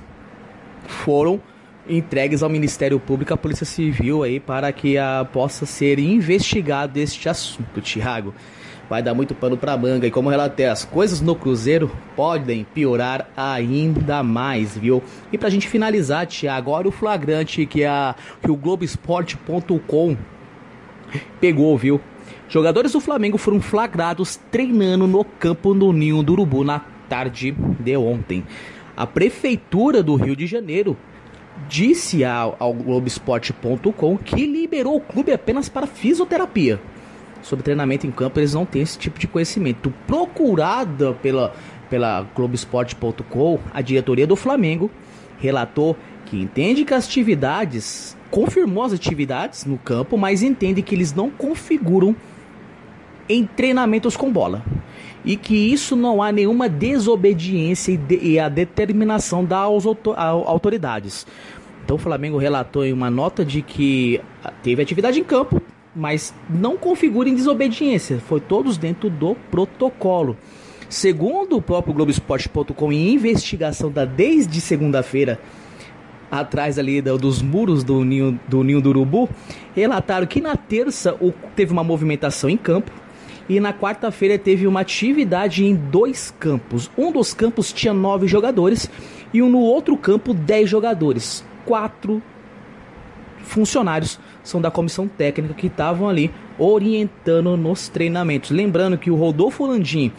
foram entregues ao Ministério Público, à Polícia Civil aí, para que a, possa ser investigado este assunto, Thiago vai dar muito pano para manga. E como relatei, as coisas no Cruzeiro podem piorar ainda mais, viu? E pra gente finalizar, Tiago, agora o flagrante que, a, que o Globoesporte.com pegou, viu? Jogadores do Flamengo foram flagrados treinando no campo do Ninho do Urubu na tarde de ontem. A Prefeitura do Rio de Janeiro disse ao, ao Globoesporte.com que liberou o clube apenas para fisioterapia sobre treinamento em campo, eles não têm esse tipo de conhecimento. Procurada pela, pela Globoesporte.com, a diretoria do Flamengo relatou que entende que as atividades, confirmou as atividades no campo, mas entende que eles não configuram em treinamentos com bola. E que isso não há nenhuma desobediência e, de, e a determinação das autoridades. Então o Flamengo relatou em uma nota de que teve atividade em campo, mas não configurem desobediência, foi todos dentro do protocolo. Segundo o próprio Globoesporte.com, em investigação da desde segunda-feira, atrás ali dos muros do ninho, do ninho do Urubu, relataram que na terça teve uma movimentação em campo e na quarta-feira teve uma atividade em dois campos. Um dos campos tinha nove jogadores e um no outro campo dez jogadores. Quatro funcionários são da comissão técnica que estavam ali orientando nos treinamentos. Lembrando que o Rodolfo Landim,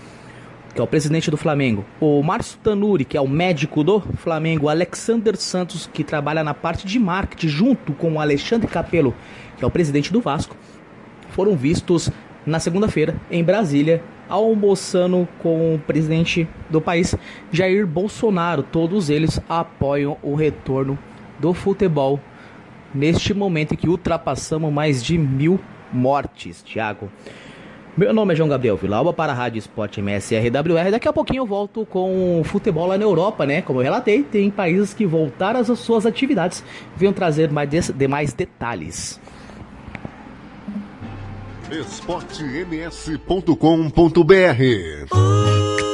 que é o presidente do Flamengo, o Márcio Tanuri, que é o médico do Flamengo, o Alexander Santos, que trabalha na parte de marketing, junto com o Alexandre Capello, que é o presidente do Vasco, foram vistos na segunda-feira em Brasília, almoçando com o presidente do país, Jair Bolsonaro. Todos eles apoiam o retorno do futebol neste momento em que ultrapassamos mais de mil mortes, Thiago. Meu nome é João Gabriel Vilauba para a Rádio Esporte MSRWR. Daqui a pouquinho eu volto com futebol lá na Europa, né? Como eu relatei, tem países que voltaram às suas atividades. Venham trazer mais demais detalhes. esportems.com.br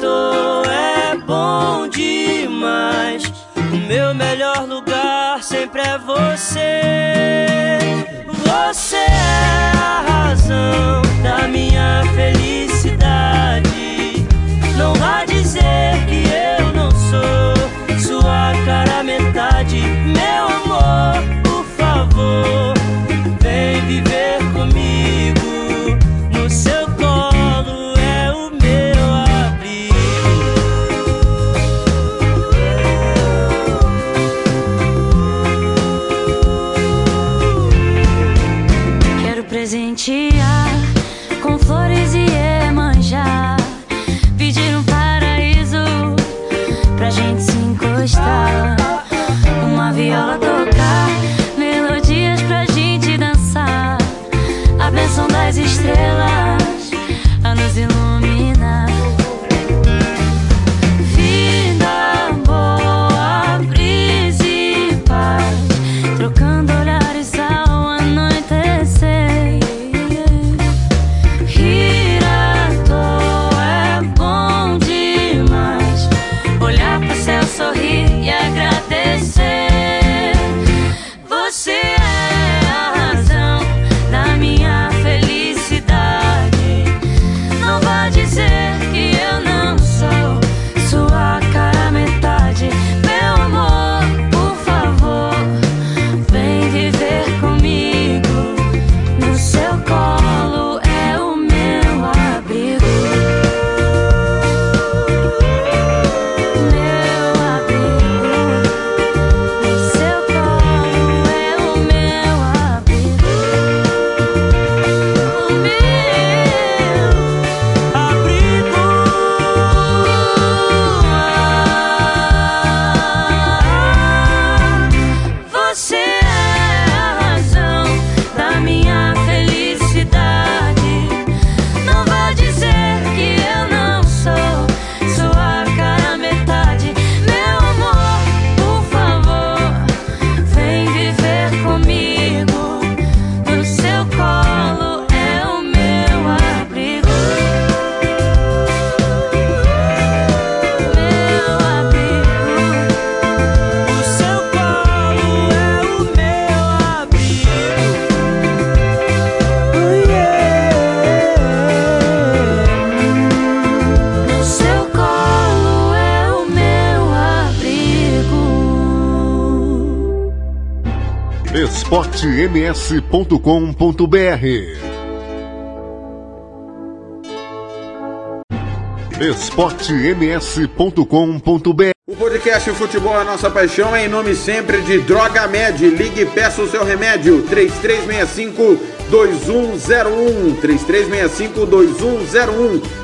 Toa é bom demais. O meu melhor lugar sempre é você. Você é a razão da minha felicidade. Não vá dizer que eu não sou sua cara metade, esportems.com.br esportems.com.br O podcast Futebol é a Nossa Paixão é em nome sempre de Droga Med. Ligue e peça o seu remédio. 3365-2101. 3365-2101.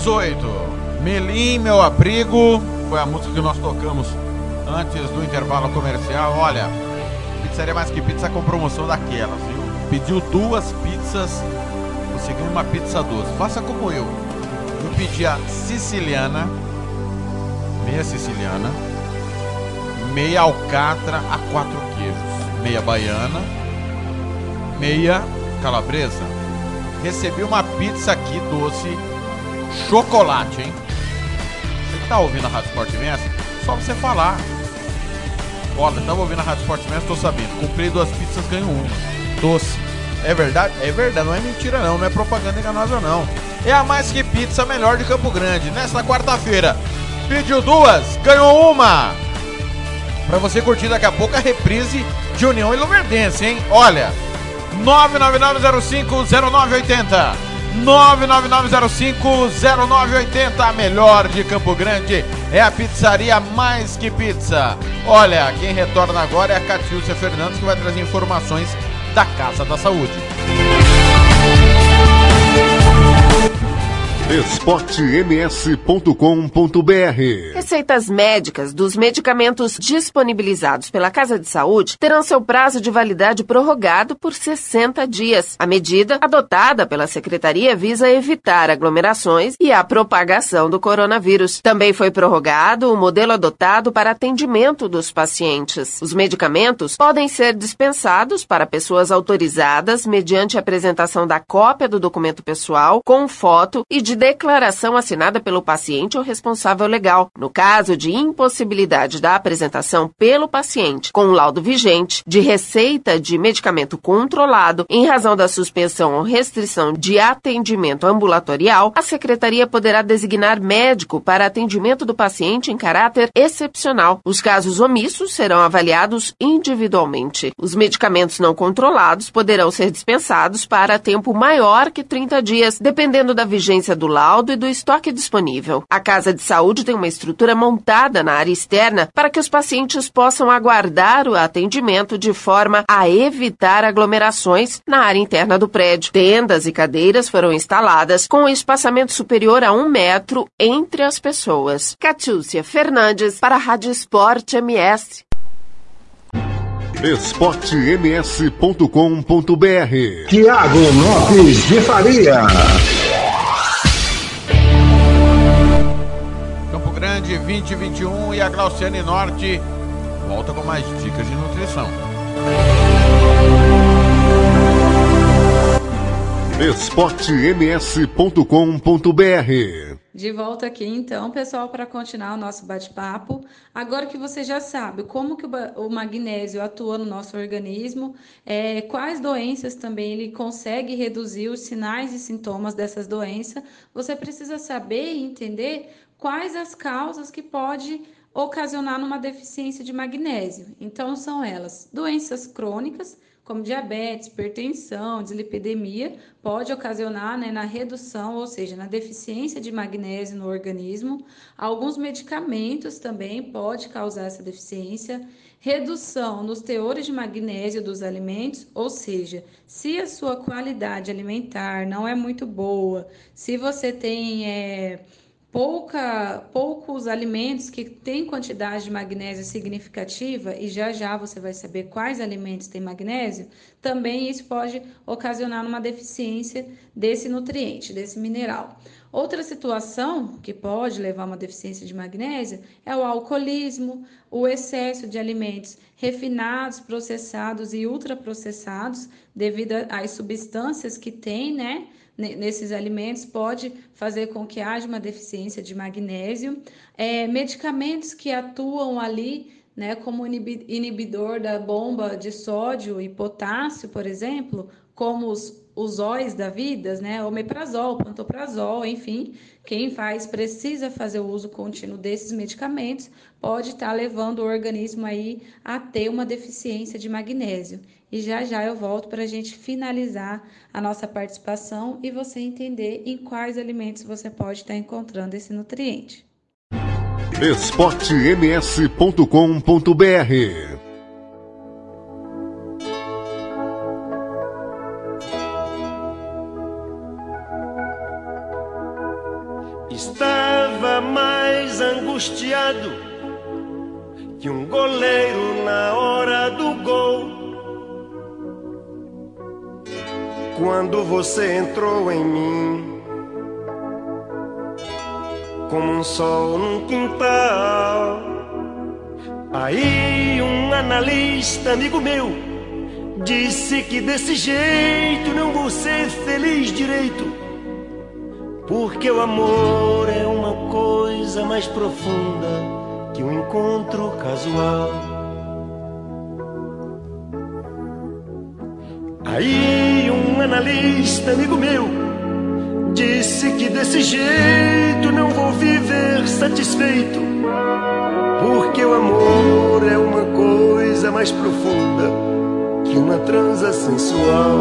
2018. Melim, meu abrigo. Foi a música que nós tocamos antes do intervalo comercial. Olha, pizzaria mais que pizza com promoção daquelas, viu? Pediu duas pizzas, ganha uma pizza doce. Faça como eu. Eu pedi a siciliana, meia siciliana, meia alcatra a quatro queijos, meia baiana, meia calabresa. Recebi uma pizza aqui doce, chocolate, hein? Você que tá ouvindo a Rádio Sport Mestre, só você falar. Olha, tava ouvindo a Rádio Sport Mestre, tô sabendo. Comprei duas pizzas, ganho uma. Doce. É verdade? É verdade, não é mentira não, não é propaganda enganosa não. É a Mais Que Pizza melhor de Campo Grande. Nesta quarta-feira, pediu duas, ganhou uma. Pra você curtir daqui a pouco a reprise de União e Luverdense, hein? Olha, 999050980. 999050980, a melhor de Campo Grande é a pizzaria Mais Que Pizza. Olha, quem retorna agora é a Catiúcia Fernandes que vai trazer informações da Casa da Saúde. esportems.com.br Receitas médicas dos medicamentos disponibilizados pela Casa de Saúde terão seu prazo de validade prorrogado por 60 dias. A medida, adotada pela Secretaria, visa evitar aglomerações e a propagação do coronavírus. Também foi prorrogado o modelo adotado para atendimento dos pacientes. Os medicamentos podem ser dispensados para pessoas autorizadas mediante apresentação da cópia do documento pessoal com foto e de declaração assinada pelo paciente ou responsável legal. No caso de impossibilidade da apresentação pelo paciente com laudo vigente de receita de medicamento controlado em razão da suspensão ou restrição de atendimento ambulatorial, a secretaria poderá designar médico para atendimento do paciente em caráter excepcional. Os casos omissos serão avaliados individualmente. Os medicamentos não controlados poderão ser dispensados para tempo maior que 30 dias, dependendo da vigência do laudo e do estoque disponível. A Casa de Saúde tem uma estrutura montada na área externa para que os pacientes possam aguardar o atendimento de forma a evitar aglomerações na área interna do prédio. Tendas e cadeiras foram instaladas com um espaçamento superior a um metro entre as pessoas. Catiúcia Fernandes para a Rádio Esporte MS. esportems.com.br Tiago Lopes de Faria. Grande 2021 e a Glauciane Norte volta com mais dicas de nutrição. esportems.com.br De volta aqui então, pessoal, para continuar o nosso bate-papo. Agora que você já sabe como que o magnésio atua no nosso organismo, é, quais doenças também ele consegue reduzir os sinais e sintomas dessas doenças, você precisa saber e entender quais as causas que pode ocasionar numa deficiência de magnésio. Então são elas: doenças crônicas, como diabetes, hipertensão, dislipidemia, pode ocasionar né, na redução, ou seja, na deficiência de magnésio no organismo. Alguns medicamentos também pode causar essa deficiência. Redução nos teores de magnésio dos alimentos, ou seja, se a sua qualidade alimentar não é muito boa, se você tem é, pouca, poucos alimentos que têm quantidade de magnésio significativa, e já já você vai saber quais alimentos têm magnésio, também isso pode ocasionar uma deficiência desse nutriente, desse mineral. Outra situação que pode levar a uma deficiência de magnésio é o alcoolismo, o excesso de alimentos refinados, processados e ultraprocessados, devido às substâncias que tem, né? Nesses alimentos pode fazer com que haja uma deficiência de magnésio. É, medicamentos que atuam ali né, como inibidor da bomba de sódio e potássio, por exemplo, como os, os óis da vida, né, omeprazol, pantoprazol, enfim, quem faz precisa fazer o uso contínuo desses medicamentos, pode estar tá levando o organismo aí a ter uma deficiência de magnésio. E já já eu volto para a gente finalizar a nossa participação e você entender em quais alimentos você pode estar encontrando esse nutriente. Esportems.com.br Estava mais angustiado que um goleiro na hora Quando você entrou em mim como um sol num quintal. Aí um analista amigo meu disse que desse jeito não vou ser feliz direito. Porque o amor é uma coisa mais profunda que um encontro casual. Aí um analista amigo meu Disse que desse jeito não vou viver satisfeito. Porque o amor é uma coisa mais profunda que uma transa sensual.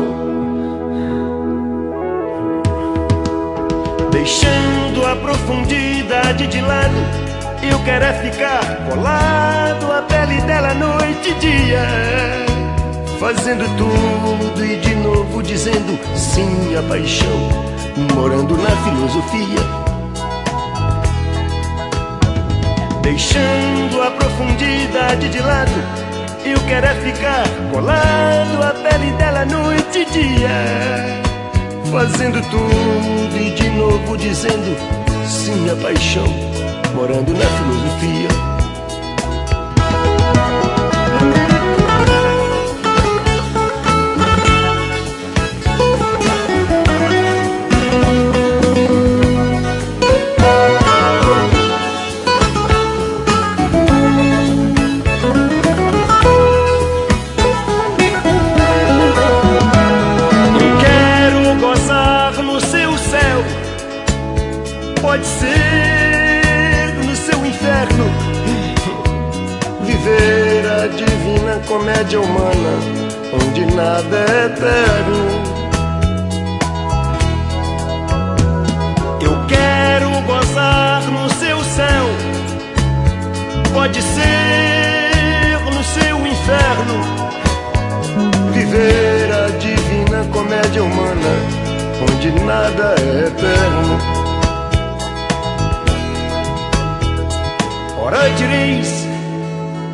Deixando a profundidade de lado, eu quero é ficar colado à pele dela noite e dia. Fazendo tudo e de novo dizendo sim à paixão morando na filosofia. Deixando a profundidade de lado, eu quero é ficar colado à pele dela noite e dia. Fazendo tudo e de novo dizendo sim à paixão, morando na filosofia. Comédia humana onde nada é eterno. Eu quero gozar no seu céu, pode ser no seu inferno. Viver a divina comédia humana onde nada é eterno. Ora direis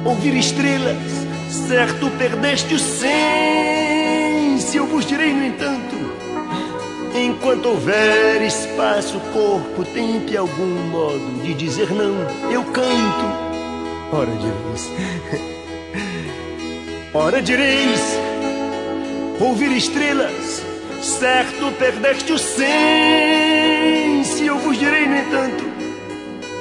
ouvir estrelas certo perdeste o senso, eu vos direi, no entanto, enquanto houver espaço, corpo, tempo e algum modo de dizer não, eu canto. Ora direis, ora direis, ouvir estrelas, certo perdeste o senso, eu vos direi, no entanto,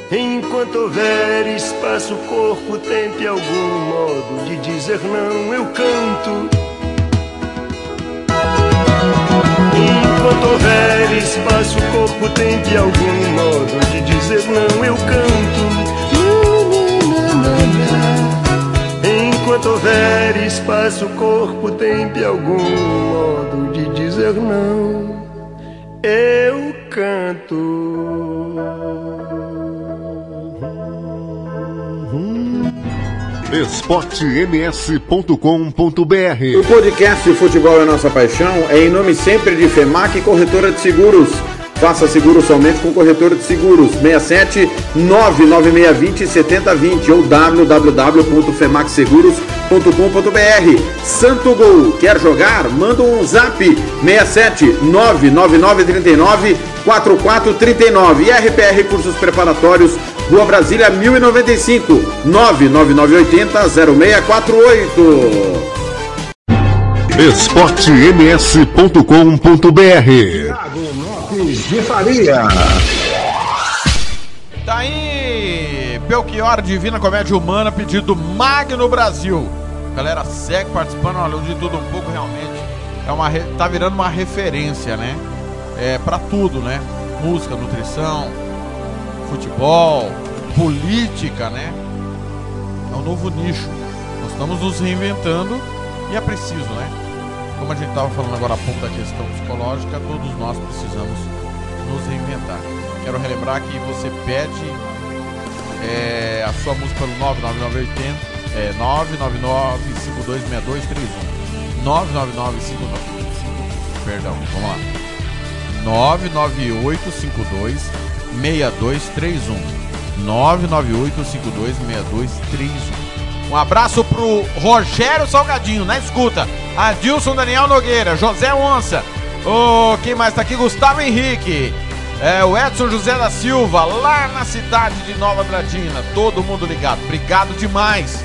Enquanto houver espaço, corpo, tempo e algum modo de dizer não, eu canto. Enquanto houver espaço, corpo, tempo e algum modo de dizer não, eu canto. Enquanto houver espaço, corpo, tempo e algum modo de dizer não, eu canto. esportems.com.br O podcast Futebol é Nossa Paixão é em nome sempre de FEMAC Corretora de Seguros. Faça seguro somente com corretor de seguros 67 99620 7020 ou www.femaxseguros.com.br. Santo Gol, quer jogar? Manda um zap 67 99939 4439 e RPR Cursos Preparatórios, Rua Brasília 1095 99980 0648. esportems.com.br Lopes de Faria. Tá aí, Belchior Divina Comédia Humana, pedido Magno Brasil. Galera, segue participando, olha, de tudo um pouco realmente. É uma, re- tá virando uma referência, né? É, pra tudo, né? Música, nutrição, futebol, política, né? É um novo nicho. Nós estamos nos reinventando e é preciso, né? Como a gente estava falando agora há pouco da questão psicológica, todos nós precisamos nos reinventar. Quero relembrar que você pede é, a sua música pelo 99980, é, 999526231. 99952 Perdão, vamos lá. 99852 6231. 99852 6231. Um abraço pro Rogério Salgadinho, na escuta. Adilson Daniel Nogueira, José Onça. Ô, quem mais tá aqui? Gustavo Henrique. É, o Edson José da Silva, lá na cidade de Nova Andradina. Todo mundo ligado. Obrigado demais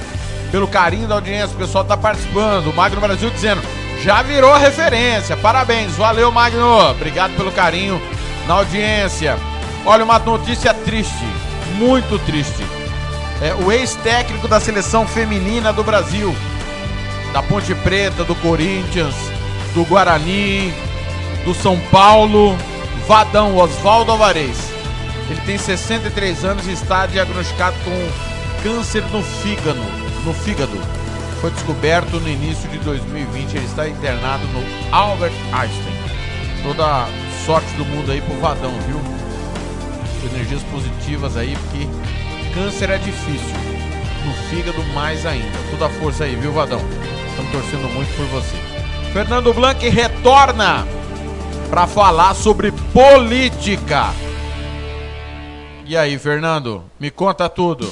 pelo carinho da audiência. O pessoal tá participando. O Magno Brasil dizendo, já virou referência. Parabéns. Valeu, Magno. Obrigado pelo carinho na audiência. Olha, uma notícia triste. Muito triste. É, o ex-técnico da seleção feminina do Brasil, da Ponte Preta, do Corinthians, do Guarani, do São Paulo, Vadão, Oswaldo Alvarez. Ele tem 63 anos e está diagnosticado com câncer no fígado. No fígado. Foi descoberto no início de 2020. Ele está internado no Albert Einstein. Toda sorte do mundo aí pro Vadão, viu? Energias positivas aí, porque câncer é difícil. No fígado mais ainda. Toda a força aí, viu, Vadão? Estamos torcendo muito por você. Fernando Blanc retorna para falar sobre política. E aí, Fernando? Me conta tudo.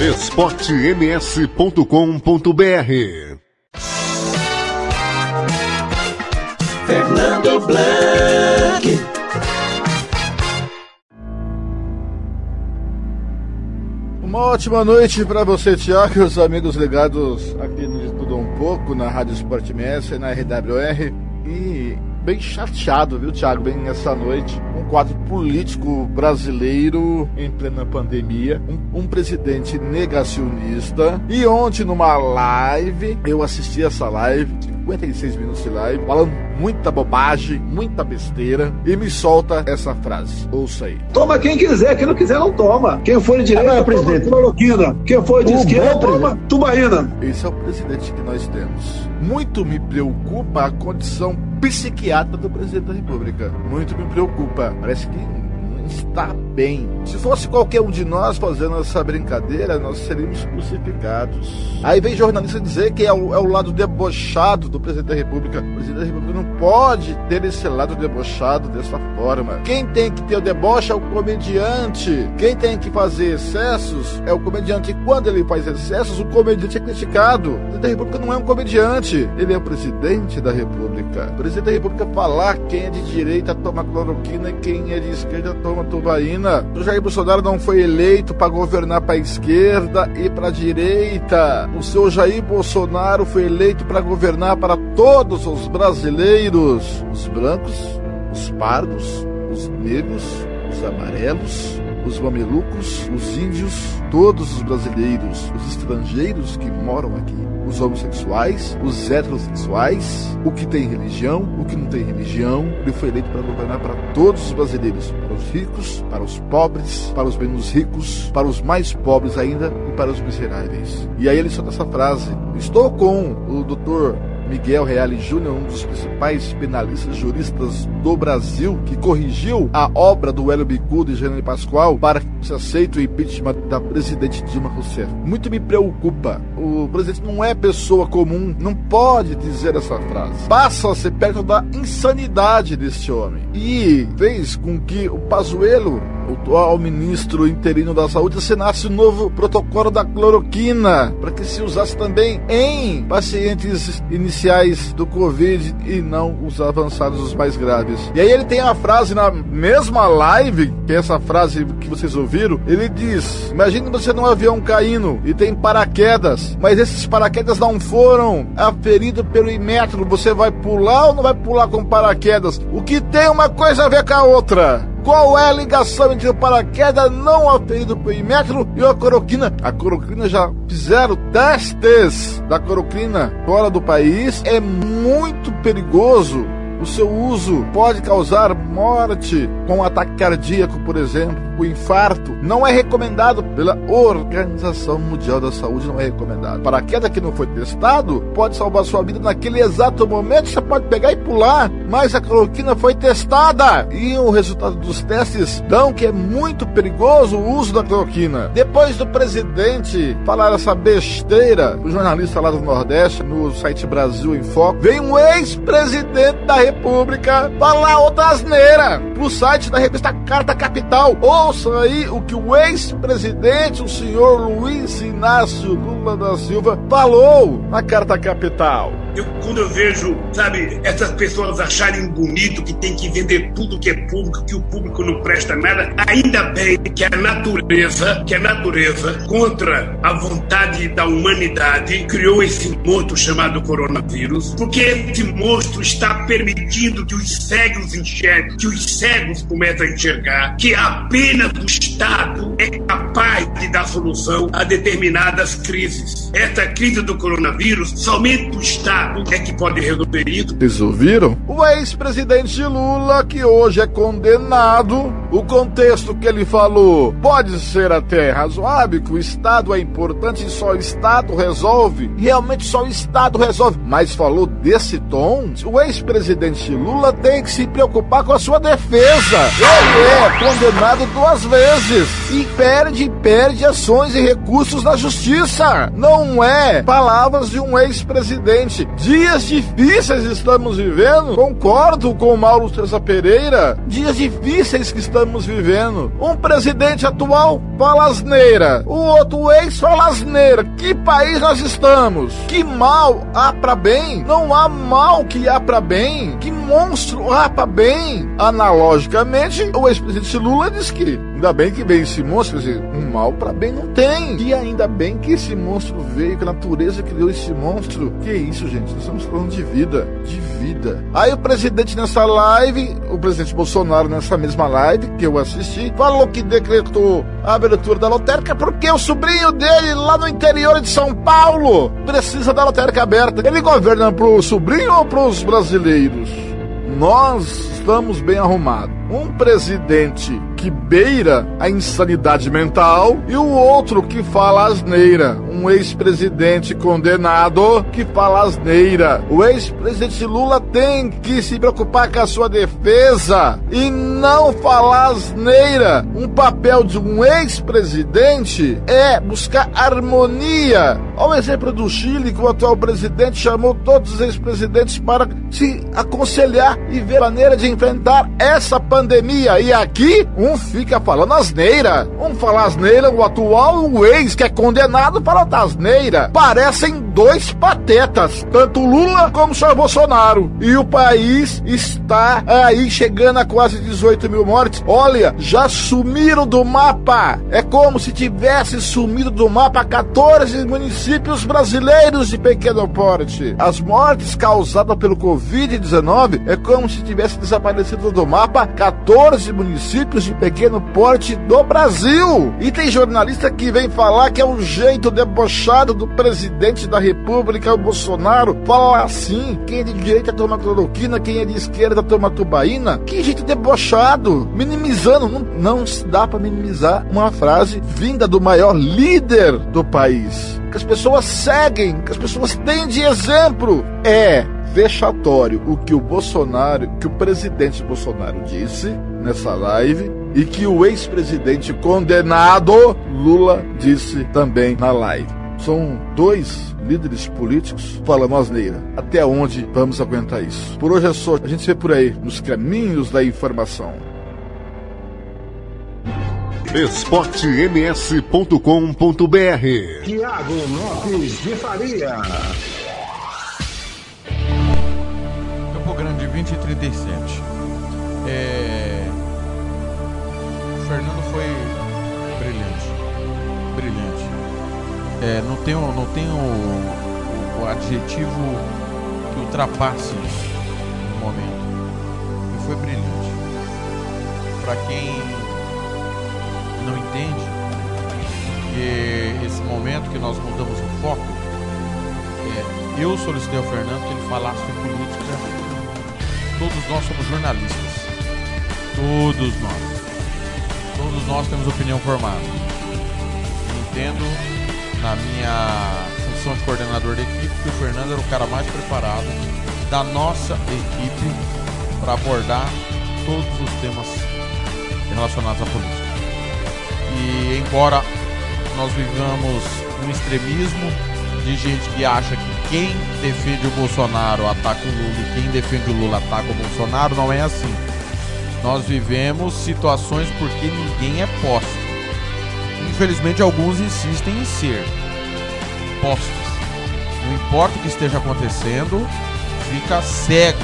esportems.com.br Blanc. Uma ótima noite para você, Tiago, e os amigos ligados aqui no De Tudo Um Pouco, na Rádio Sport MS, na RWR. E bem chateado, viu, Tiago, bem essa noite. Um quadro político brasileiro em plena pandemia, um, um presidente negacionista. E ontem, numa live, eu assisti essa live, 56 minutos de live, falando muita bobagem, muita besteira, e me solta essa frase. Ouça aí. Toma quem quiser, quem não quiser não toma. Quem for de direita, Agora, toma presidente. cloroquina. Quem for de O esquerda, bom toma tubaína. Esse é o presidente que nós temos. Muito me preocupa a condição psiquiátrica do presidente da República. Muito me preocupa. Parece que está bem. Se fosse qualquer um de nós fazendo essa brincadeira, nós seríamos crucificados. Aí vem jornalista dizer que é o, é o lado debochado do presidente da República. O presidente da República não pode ter esse lado debochado dessa forma. Quem tem que ter o deboche é o comediante. Quem tem que fazer excessos é o comediante. E quando ele faz excessos, o comediante é criticado. O presidente da República não é um comediante. Ele é o presidente da República. O presidente da República falar quem é de direita toma cloroquina e quem é de esquerda toma tubaína. O Jair Bolsonaro não foi eleito para governar para a esquerda e para a direita. O seu Jair Bolsonaro foi eleito para governar para todos os brasileiros, os brancos, os pardos, os negros, os amarelos, os mamelucos, os índios, todos os brasileiros, os estrangeiros que moram aqui, os homossexuais, os heterossexuais, o que tem religião, o que não tem religião. Ele foi eleito para governar para todos os brasileiros, para os ricos, para os pobres, para os menos ricos, para os mais pobres ainda e para os miseráveis. E aí ele solta essa frase: Estou com o doutor Miguel Reale Júnior, um dos principais penalistas juristas do Brasil, que corrigiu a obra do Hélio Bicudo e Jânio Pascoal para que se aceite o impeachment da presidente Dilma Rousseff. Muito me preocupa. O presidente não é pessoa comum, não pode dizer essa frase. Passa a ser perto da insanidade deste homem. E fez com que o Pazuello o atual ministro interino da saúde assinasse o novo protocolo da cloroquina para que se usasse também em pacientes iniciais do Covid e não os avançados, os mais graves. E aí ele tem a frase na mesma live, que é essa frase que vocês ouviram, ele diz: Imagine você num avião caindo e tem paraquedas, mas esses paraquedas não foram aferidos pelo Imetro. Você vai pular ou não vai pular com paraquedas? O que tem uma coisa a ver com a outra? Qual é a ligação entre o paraquedas não aferido pelo Imetro e a cloroquina? A cloroquina já fizeram testes da cloroquina fora do país. É muito perigoso. O seu uso pode causar morte com ataque cardíaco, por exemplo, o infarto. Não é recomendado pela Organização Mundial da Saúde, não é recomendado. Paraquedas que não foi testado pode salvar sua vida naquele exato momento. Você pode pegar e pular, mas a cloroquina foi testada e o resultado dos testes dão que é muito perigoso o uso da cloroquina. Depois do presidente falar essa besteira, o jornalista lá do Nordeste, no site Brasil em Foco, vem um ex-presidente da República falar outra asneira pro site da revista Carta Capital. Ouça aí o que o ex-presidente, o senhor Luiz Inácio Lula da Silva, falou na Carta Capital. Eu, quando eu vejo, sabe, essas pessoas acharem bonito que tem que vender tudo que é público, que o público não presta nada, ainda bem que a natureza, que a natureza, contra a vontade da humanidade, criou esse monstro chamado coronavírus, porque esse monstro está permitindo que os cegos enxerguem, que os cegos comecem a enxergar, que apenas o Estado é capaz de dar solução a determinadas crises. Essa crise do coronavírus, somente o Estado é que pode resolver isso. Vocês ouviram? O ex-presidente Lula, que hoje é condenado, o contexto que ele falou pode ser até razoável, que o Estado é importante e só o Estado resolve. Realmente só o Estado resolve. Mas falou desse tom, o ex-presidente Lula tem que se preocupar com a sua defesa. Ele é condenado duas vezes e perde, perde ações e recursos na justiça. Não é palavras de um ex-presidente. Dias difíceis estamos vivendo. Concordo com o Mauro César Pereira. Dias difíceis que estamos vivendo. Um presidente atual fala asneira. O outro ex fala asneira. Que país nós estamos? Que mal há para bem? Não há mal que há para bem. Que monstro para bem? Analogicamente, o ex-presidente Lula diz que ainda bem que veio esse monstro, quer dizer, um mal para bem não tem. E ainda bem que esse monstro veio, que a natureza criou esse monstro. Que isso, gente? Nós estamos falando de vida, de vida. Aí o presidente nessa live, o presidente Bolsonaro nessa mesma live que eu assisti, falou que decretou a abertura da lotérica porque o sobrinho dele lá no interior de São Paulo precisa da lotérica aberta. Ele governa pro sobrinho ou pros brasileiros? Nós estamos bem arrumados. Um presidente que beira a insanidade mental e o outro que fala asneira. Um ex-presidente condenado que fala asneira. O ex-presidente Lula tem que se preocupar com a sua defesa e não falar asneira. Um papel de um ex-presidente é buscar harmonia. Ao exemplo do Chile, que o atual presidente chamou todos os ex-presidentes para se aconselhar e ver maneira de enfrentar essa pandemia. E aqui, um fica falando asneira. Um fala asneira, o atual o ex, que é condenado para asneira. Parecem dois patetas, tanto Lula como o senhor Bolsonaro. E o país está aí chegando a quase 18 mil mortes. Olha, já sumiram do mapa. É como se tivesse sumido do mapa 14 municípios brasileiros de pequeno porte. As mortes causadas pelo Covid-19 é como se tivesse desaparecido do mapa 14 municípios de pequeno porte do Brasil. E tem jornalista que vem falar que é um jeito debochado do presidente da República, o Bolsonaro, falar assim: quem é de direita toma cloroquina, quem é de esquerda toma tubaína. Que jeito debochado, minimizando. Não, não se dá para minimizar uma frase vinda do maior líder do país. Que as pessoas seguem, que as pessoas têm de exemplo. É vexatório o que o Bolsonaro, que o presidente Bolsonaro disse nessa live e que o ex-presidente condenado Lula disse também na live. São dois líderes políticos falando asneira. Até onde vamos aguentar isso? Por hoje é só. A gente se vê por aí, nos caminhos da informação. esportems.com.br Tiago Lopes de Faria. Campo Grande 20 e 37. É... O Fernando foi brilhante. Brilhante. É, não tem, o- não tem o, o adjetivo que ultrapasse isso no momento. E foi brilhante. Para quem não entende que esse momento que nós mudamos o foco, é, eu solicitei ao Fernando que ele falasse de política. Todos nós somos jornalistas. Todos nós. Todos nós temos opinião formada. Entendo na minha função de coordenador da equipe que o Fernando era o cara mais preparado da nossa equipe para abordar todos os temas relacionados à política. E embora nós vivamos um extremismo de gente que acha que quem defende o Bolsonaro ataca o Lula e quem defende o Lula ataca o Bolsonaro, não é assim. Nós vivemos situações porque ninguém é posto. Infelizmente, alguns insistem em ser postos. Não importa o que esteja acontecendo, fica cego.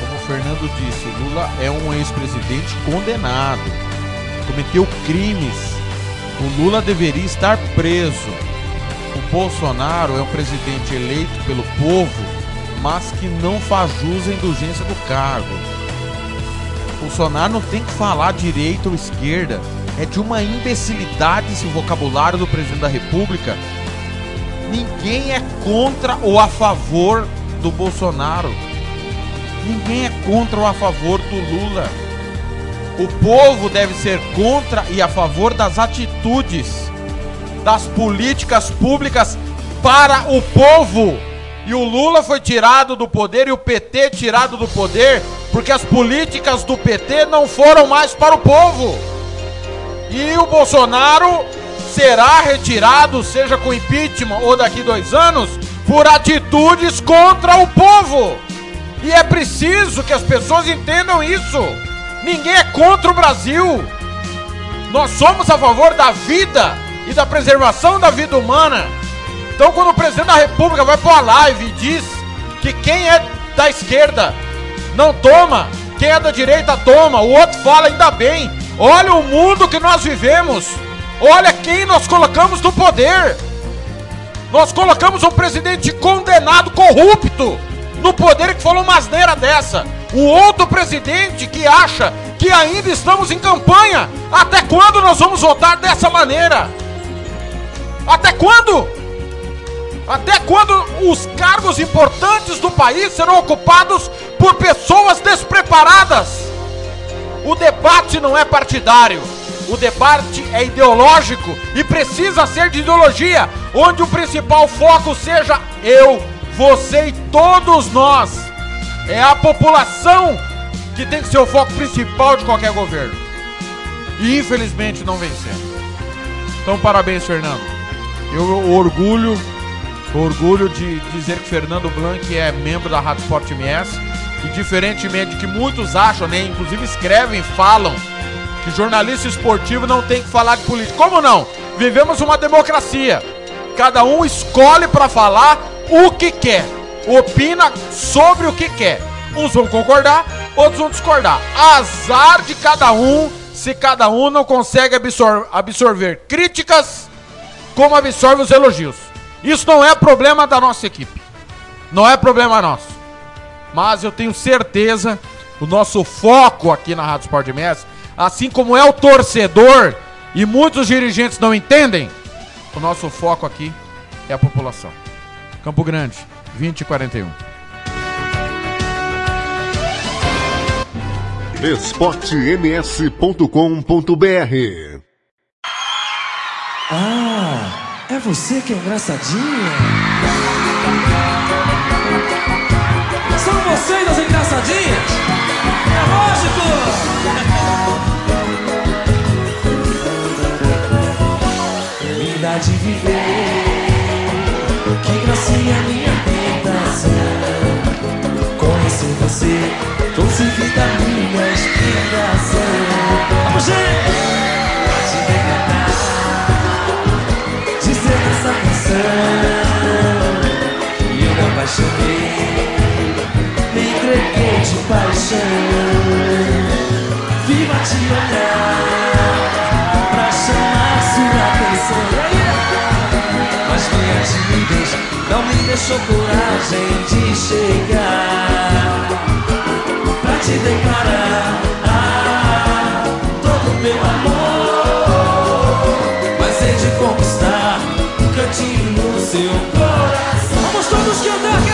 Como o Fernando disse, Lula é um ex-presidente condenado. Cometeu crimes. O Lula deveria estar preso. Bolsonaro é um presidente eleito pelo povo, mas que não faz jus à indulgência do cargo. Bolsonaro não tem que falar direita ou esquerda. É de uma imbecilidade esse vocabulário do presidente da República. Ninguém é contra ou a favor do Bolsonaro. Ninguém é contra ou a favor do Lula. O povo deve ser contra e a favor das atitudes, das políticas públicas para o povo. E o Lula foi tirado do poder e o PT tirado do poder porque as políticas do PT não foram mais para o povo. E o Bolsonaro será retirado, seja com impeachment ou daqui dois anos, por atitudes contra o povo. E é preciso que as pessoas entendam isso. Ninguém é contra o Brasil. Nós somos a favor da vida e da preservação da vida humana. Então, quando o presidente da República vai para uma live e diz que quem é da esquerda não toma, quem é da direita toma, o outro fala ainda bem. Olha o mundo que nós vivemos. Olha quem nós colocamos no poder. Nós colocamos um presidente condenado, corrupto, no poder que falou uma asneira dessa. O outro presidente que acha que ainda estamos em campanha. Até quando nós vamos votar dessa maneira? Até quando? Até quando os cargos importantes do país serão ocupados por pessoas despreparadas? O debate não é partidário. O debate é ideológico e precisa ser de ideologia, onde o principal foco seja eu, você e todos nós. É a população que tem que ser o foco principal de qualquer governo. E infelizmente não sendo. Então parabéns, Fernando. Eu orgulho, orgulho de dizer que Fernando Blanc é membro da Rádio Sport MS e diferentemente que muitos acham, né, inclusive escrevem, falam que jornalista esportivo não tem que falar de política. Como não? Vivemos uma democracia. Cada um escolhe para falar o que quer. Opina sobre o que quer. Uns vão concordar, outros vão discordar. Azar de cada um se cada um não consegue absor absorver críticas como absorve os elogios. Isso não é problema da nossa equipe. Não é problema nosso. Mas eu tenho certeza, o nosso foco aqui na Rádio Sport MS, assim como é o torcedor e muitos dirigentes não entendem, o nosso foco aqui é a população. Campo Grande, 20 e 41. esportems.com.br Ah, é você que é engraçadinha? São vocês as engraçadinhas? É lógico! Linda de viver, que gracinha minha tentação. Conhecer você, trouxe vida minha inspiração. Vamos, gente! Essa canção. E eu me apaixonei, me entreguei de paixão. Viva te olhar, pra chamar sua atenção. Mas minha timidez não me deixou coragem de chegar Pra te declarar ah, todo meu amor cantinho no seu coração. Vamos todos cantar,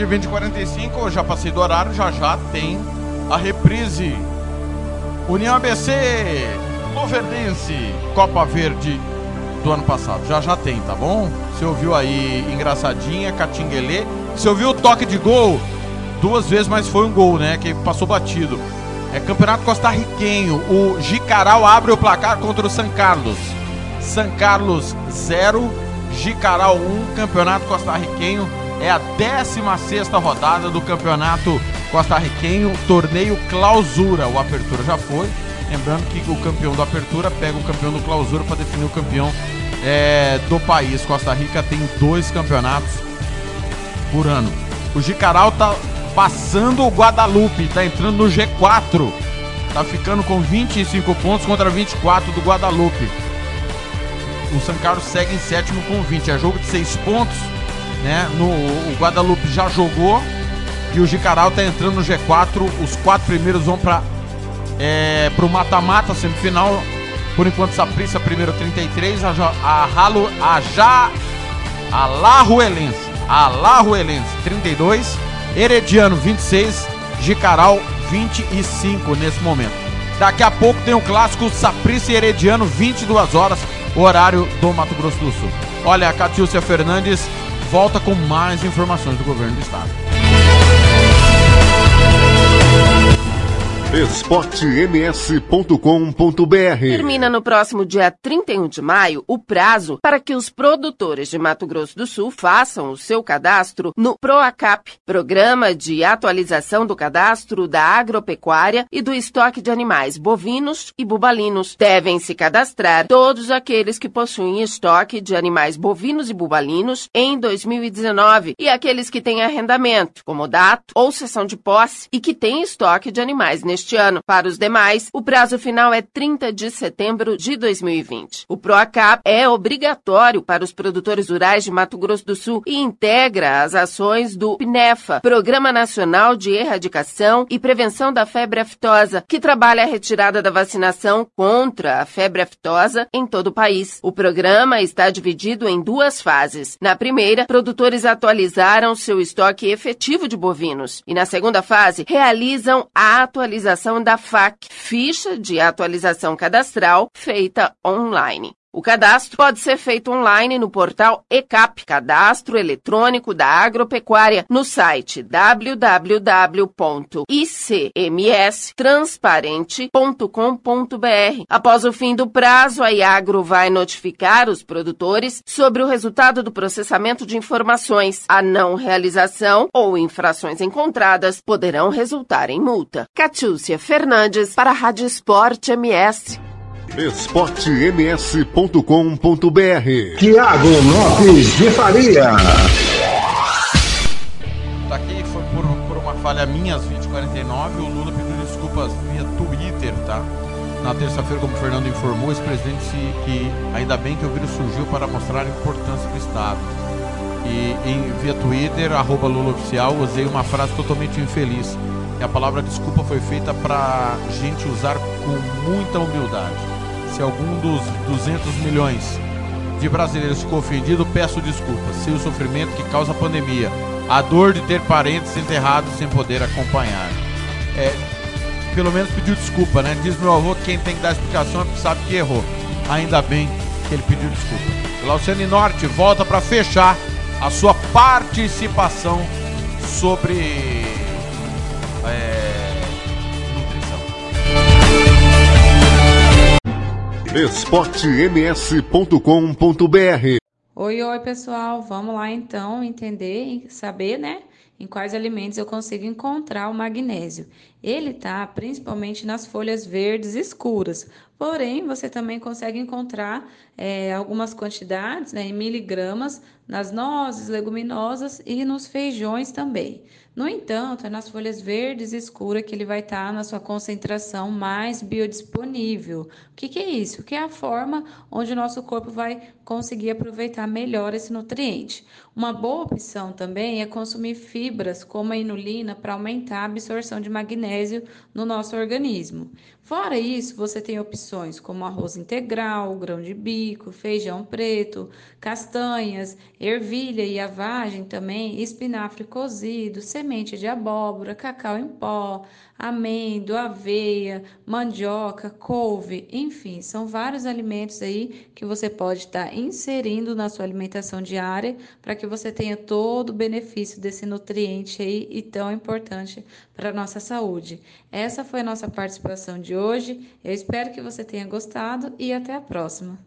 O Grande 2045, eu já passei do horário, já já tem a reprise. União ABC, Luverdense, Copa Verde do ano passado. Já já tem, tá bom? Você ouviu aí engraçadinha, Catinguelê. Você ouviu o toque de gol? Duas vezes, mas foi um gol, né? Que passou batido. É campeonato costarriquenho. O Jicaral abre o placar contra o San Carlos. San Carlos 0, Jicaral 1, campeonato costarriquenho. É a 16 rodada do campeonato costarriquenho, torneio clausura. O Apertura já foi. Lembrando que o campeão do Apertura pega o campeão do clausura para definir o campeão é, do país. Costa Rica tem dois campeonatos por ano. O Jicaral tá passando o Guadalupe, tá entrando no G4 tá ficando com 25 pontos contra 24 do Guadalupe. O São Carlos segue em sétimo com 20. É jogo de 6 pontos, né? No, o Guadalupe já jogou e o Jicaral tá entrando no G4. Os quatro primeiros vão para é, pro mata-mata, semifinal. Por enquanto, Saprissa primeiro 33, a, a, Ralo, a Já a Larruelense, a Larruelense 32, Herediano 26, Jicaral 25 nesse momento. Daqui a pouco tem o clássico Saprissa e Herediano 22 horas, horário do Mato Grosso do Sul. Olha, a Catiúcia Fernandes volta com mais informações do governo do estado. esportems.com.br Termina no próximo dia 31 de maio o prazo para que os produtores de Mato Grosso do Sul façam o seu cadastro no PROACAP, Programa de Atualização do Cadastro da Agropecuária e do Estoque de Animais Bovinos e Bubalinos. Devem se cadastrar todos aqueles que possuem estoque de animais bovinos e bubalinos em 2019 e aqueles que têm arrendamento, comodato ou cessão de posse e que têm estoque de animais neste ano. Para os demais, o prazo final é 30 de setembro de 2020. O PROACAP é obrigatório para os produtores rurais de Mato Grosso do Sul e integra as ações do PNEFA, Programa Nacional de Erradicação e Prevenção da Febre Aftosa, que trabalha a retirada da vacinação contra a febre aftosa em todo o país. O programa está dividido em duas fases. Na primeira, produtores atualizaram seu estoque efetivo de bovinos e na segunda fase realizam a atualização da FAC, ficha de atualização cadastral feita online. O cadastro pode ser feito online no portal ECAP, Cadastro Eletrônico da Agropecuária, no site www.icmstransparente.com.br. Após o fim do prazo, a Iagro vai notificar os produtores sobre o resultado do processamento de informações. A não realização ou infrações encontradas poderão resultar em multa. Catiúcia Fernandes para a Rádio Esporte MS. esportems.com.br Tiago Lopes de Faria. Tá aqui, foi por, por uma falha minha às 20h49. O Lula pediu desculpas via Twitter, tá? Na terça-feira, como o Fernando informou, o ex-presidente disse que ainda bem que o vírus surgiu para mostrar a importância do Estado. E em, via Twitter, arroba Lula Oficial, usei uma frase totalmente infeliz. E a palavra desculpa foi feita pra gente usar com muita humildade. Se algum dos 200 milhões de brasileiros ficou ofendido, peço desculpas. Sei o sofrimento que causa a pandemia, a dor de ter parentes enterrados sem poder acompanhar. É, pelo menos pediu desculpa, né? Diz meu avô que quem tem que dar explicação é porque sabe que errou. Ainda bem que ele pediu desculpa. Glauciane Norte volta para fechar a sua participação sobre é, esportems.com.br Oi, oi, pessoal. Vamos lá então entender e saber, né, em quais alimentos eu consigo encontrar o magnésio. Ele tá principalmente nas folhas verdes escuras. Porém, você também consegue encontrar é, algumas quantidades, né, em miligramas, nas nozes, leguminosas e nos feijões também. No entanto, é nas folhas verdes escuras que ele vai estar na sua concentração mais biodisponível. O que, que é isso? Que é a forma onde o nosso corpo vai conseguir aproveitar melhor esse nutriente. Uma boa opção também é consumir fibras como a inulina para aumentar a absorção de magnésio no nosso organismo. Fora isso, você tem opções como arroz integral, grão de bico, feijão preto, castanhas, ervilha e a vagem também, espinafre cozido, semente de abóbora, cacau em pó, amêndoa, aveia, mandioca, couve, enfim, são vários alimentos aí que você pode estar inserindo na sua alimentação diária para que você tenha todo o benefício desse nutriente aí e tão importante para a nossa saúde. Essa foi a nossa participação de hoje. Eu espero que você tenha gostado e até a próxima.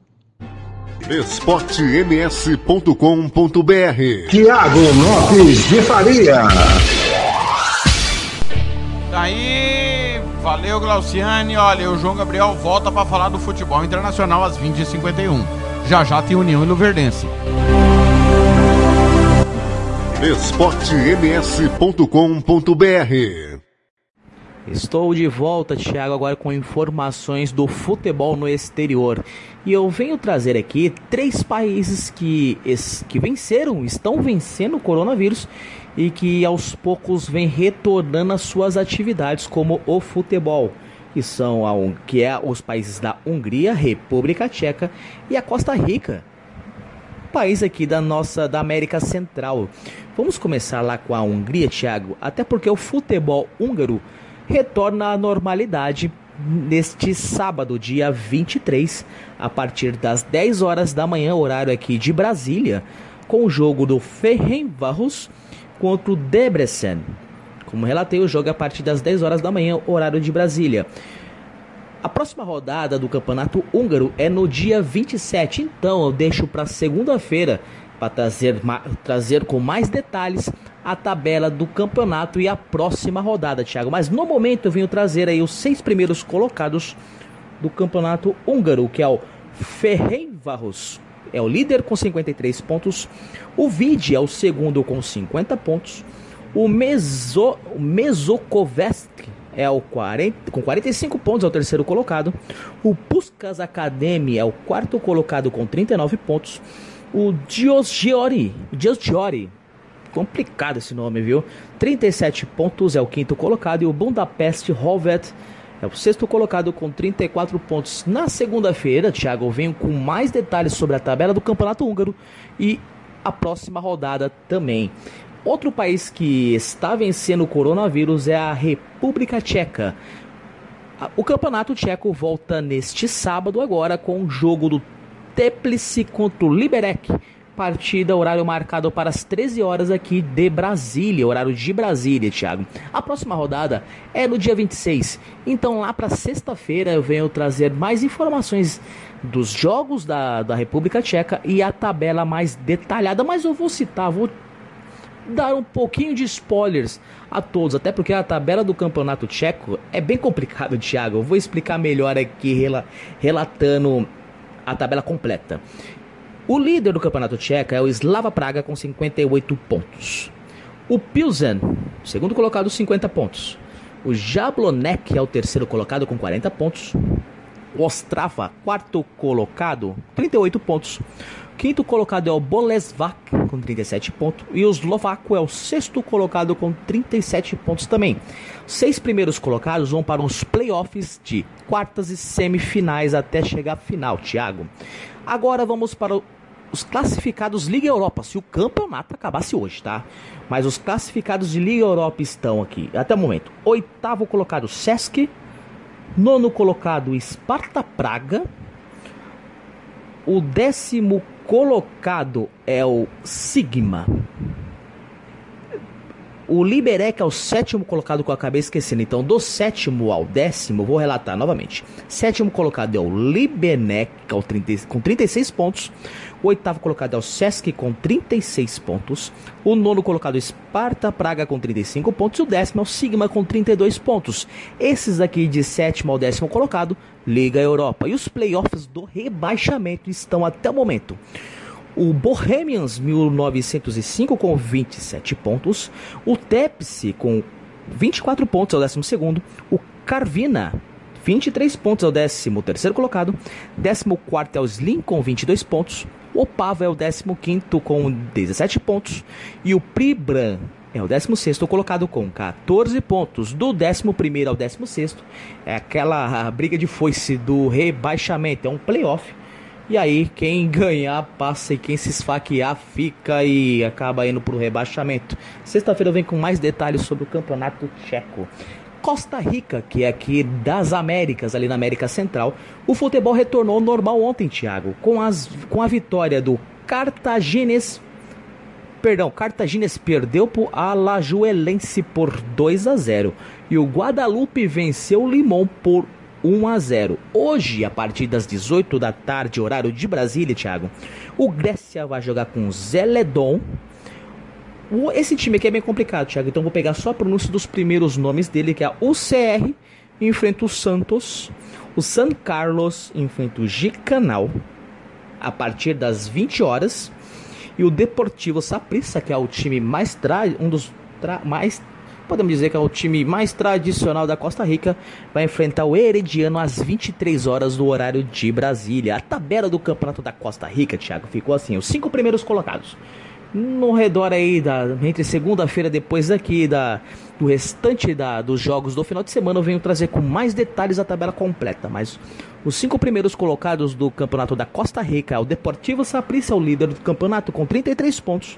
esportems.com.br Tiago Lopes de Faria. Daí, valeu Glauciane. Olha, o João Gabriel volta para falar do futebol internacional às 20h51. Já já tem União e Luverdense. esportems.com.br Estou de volta, Thiago, agora com informações do futebol no exterior. E eu venho trazer aqui três países que, que venceram, estão vencendo o coronavírus e que aos poucos vem retornando às suas atividades como o futebol. Que são a, que é os países da Hungria, República Tcheca e a Costa Rica país aqui da nossa da América Central. Vamos começar lá com a Hungria, Thiago, até porque o futebol húngaro retorna à normalidade neste sábado, dia 23, a partir das 10 horas da manhã, horário aqui de Brasília, com o jogo do Ferencváros contra o Debrecen. Como relatei, o jogo é a partir das 10 horas da manhã, horário de Brasília. A próxima rodada do Campeonato Húngaro é no dia 27, então eu deixo para segunda-feira para trazer, trazer com mais detalhes a tabela do campeonato e a próxima rodada, Thiago. Mas no momento eu venho trazer aí os seis primeiros colocados do Campeonato Húngaro, que é o Ferencváros, é o líder com 53 pontos, o Vidi é o segundo com 50 pontos, o Meso, o é o 40, com 45 pontos, é o terceiro colocado. O Puskas Academy é o quarto colocado com 39 pontos. O Diosgiori, Diosgiori, complicado esse nome, viu? 37 pontos é o quinto colocado. E o Budapest Hovet é o sexto colocado com 34 pontos. Na segunda-feira, Thiago, eu venho com mais detalhes sobre a tabela do Campeonato Húngaro e a próxima rodada também. Outro país que está vencendo o coronavírus é a República Tcheca. O campeonato tcheco volta neste sábado agora com o jogo do Teplice contra o Liberec. Partida, horário marcado para as 13 horas aqui de Brasília, horário de Brasília, Thiago. A próxima rodada é no dia 26. Então lá para sexta-feira eu venho trazer mais informações dos jogos da, da República Tcheca e a tabela mais detalhada, mas eu vou citar, vou dar um pouquinho de spoilers a todos, até porque a tabela do campeonato tcheco é bem complicado, Thiago. Eu vou explicar melhor aqui, rela- relatando a tabela completa. O líder do campeonato tcheco é o Slava Praga com 58 pontos. O Pilsen, segundo colocado, 50 pontos. O Jablonek é o terceiro colocado com 40 pontos. O Ostrava, quarto colocado, 38 pontos. Quinto colocado é o Bolesvac, com 37 pontos. E o Eslovaco é o sexto colocado, com 37 pontos também. Seis primeiros colocados vão para os playoffs de quartas e semifinais até chegar à final, Thiago. Agora vamos para os classificados Liga Europa, se o campeonato acabasse hoje, tá? Mas os classificados de Liga Europa estão aqui, até o momento. Oitavo colocado, Sesc. Nono colocado, Sparta Praga. O décimo colocado é o Sigma. O Liberec é o sétimo colocado que eu acabei esquecendo. Então, do sétimo ao décimo, vou relatar novamente. Sétimo colocado é o Libenec, que é o 30 com 36 pontos. O oitavo colocado é o Sesc com 36 pontos. O nono colocado é o Sparta Praga com 35 pontos. E o décimo é o Sigma com 32 pontos. Esses aqui de sétimo ao décimo colocado, Liga Europa. E os playoffs do rebaixamento estão até o momento. O Bohemians 1905 com 27 pontos. O Tepsi com 24 pontos o décimo segundo. O Carvina 23 pontos o décimo terceiro colocado. Décimo quarto é o Slim com 22 pontos. O Opava é o décimo quinto com 17 pontos. E o Pribran é o 16 colocado com 14 pontos. Do 11 ao 16 é aquela briga de foice do rebaixamento. É um playoff. E aí, quem ganhar passa e quem se esfaquear fica e acaba indo pro rebaixamento. Sexta-feira eu venho com mais detalhes sobre o campeonato tcheco. Costa Rica, que é aqui das Américas, ali na América Central, o futebol retornou ao normal ontem, Thiago, com, as, com a vitória do Cartaginés Perdão, Cartagines perdeu para o Alajuelense por 2 a 0 e o Guadalupe venceu o Limão por 1 a 0. Hoje, a partir das 18 da tarde, horário de Brasília, Thiago, o Grécia vai jogar com Zeledon. Esse time aqui é bem complicado, Thiago, então vou pegar só a pronúncia dos primeiros nomes dele, que é o CR enfrenta o Santos, o San Carlos enfrenta o Gicanal a partir das 20 horas. E o Deportivo Saprissa, que é o time mais tra... um dos tra- mais podemos dizer que é o time mais tradicional da Costa Rica, vai enfrentar o Herediano às 23 horas do horário de Brasília. A tabela do Campeonato da Costa Rica, Thiago, ficou assim: os cinco primeiros colocados. No redor aí da entre segunda-feira depois aqui da do restante da, dos jogos do final de semana eu venho trazer com mais detalhes a tabela completa, mas os cinco primeiros colocados do campeonato da Costa Rica o Deportivo Saprissa, é o líder do campeonato com 33 pontos.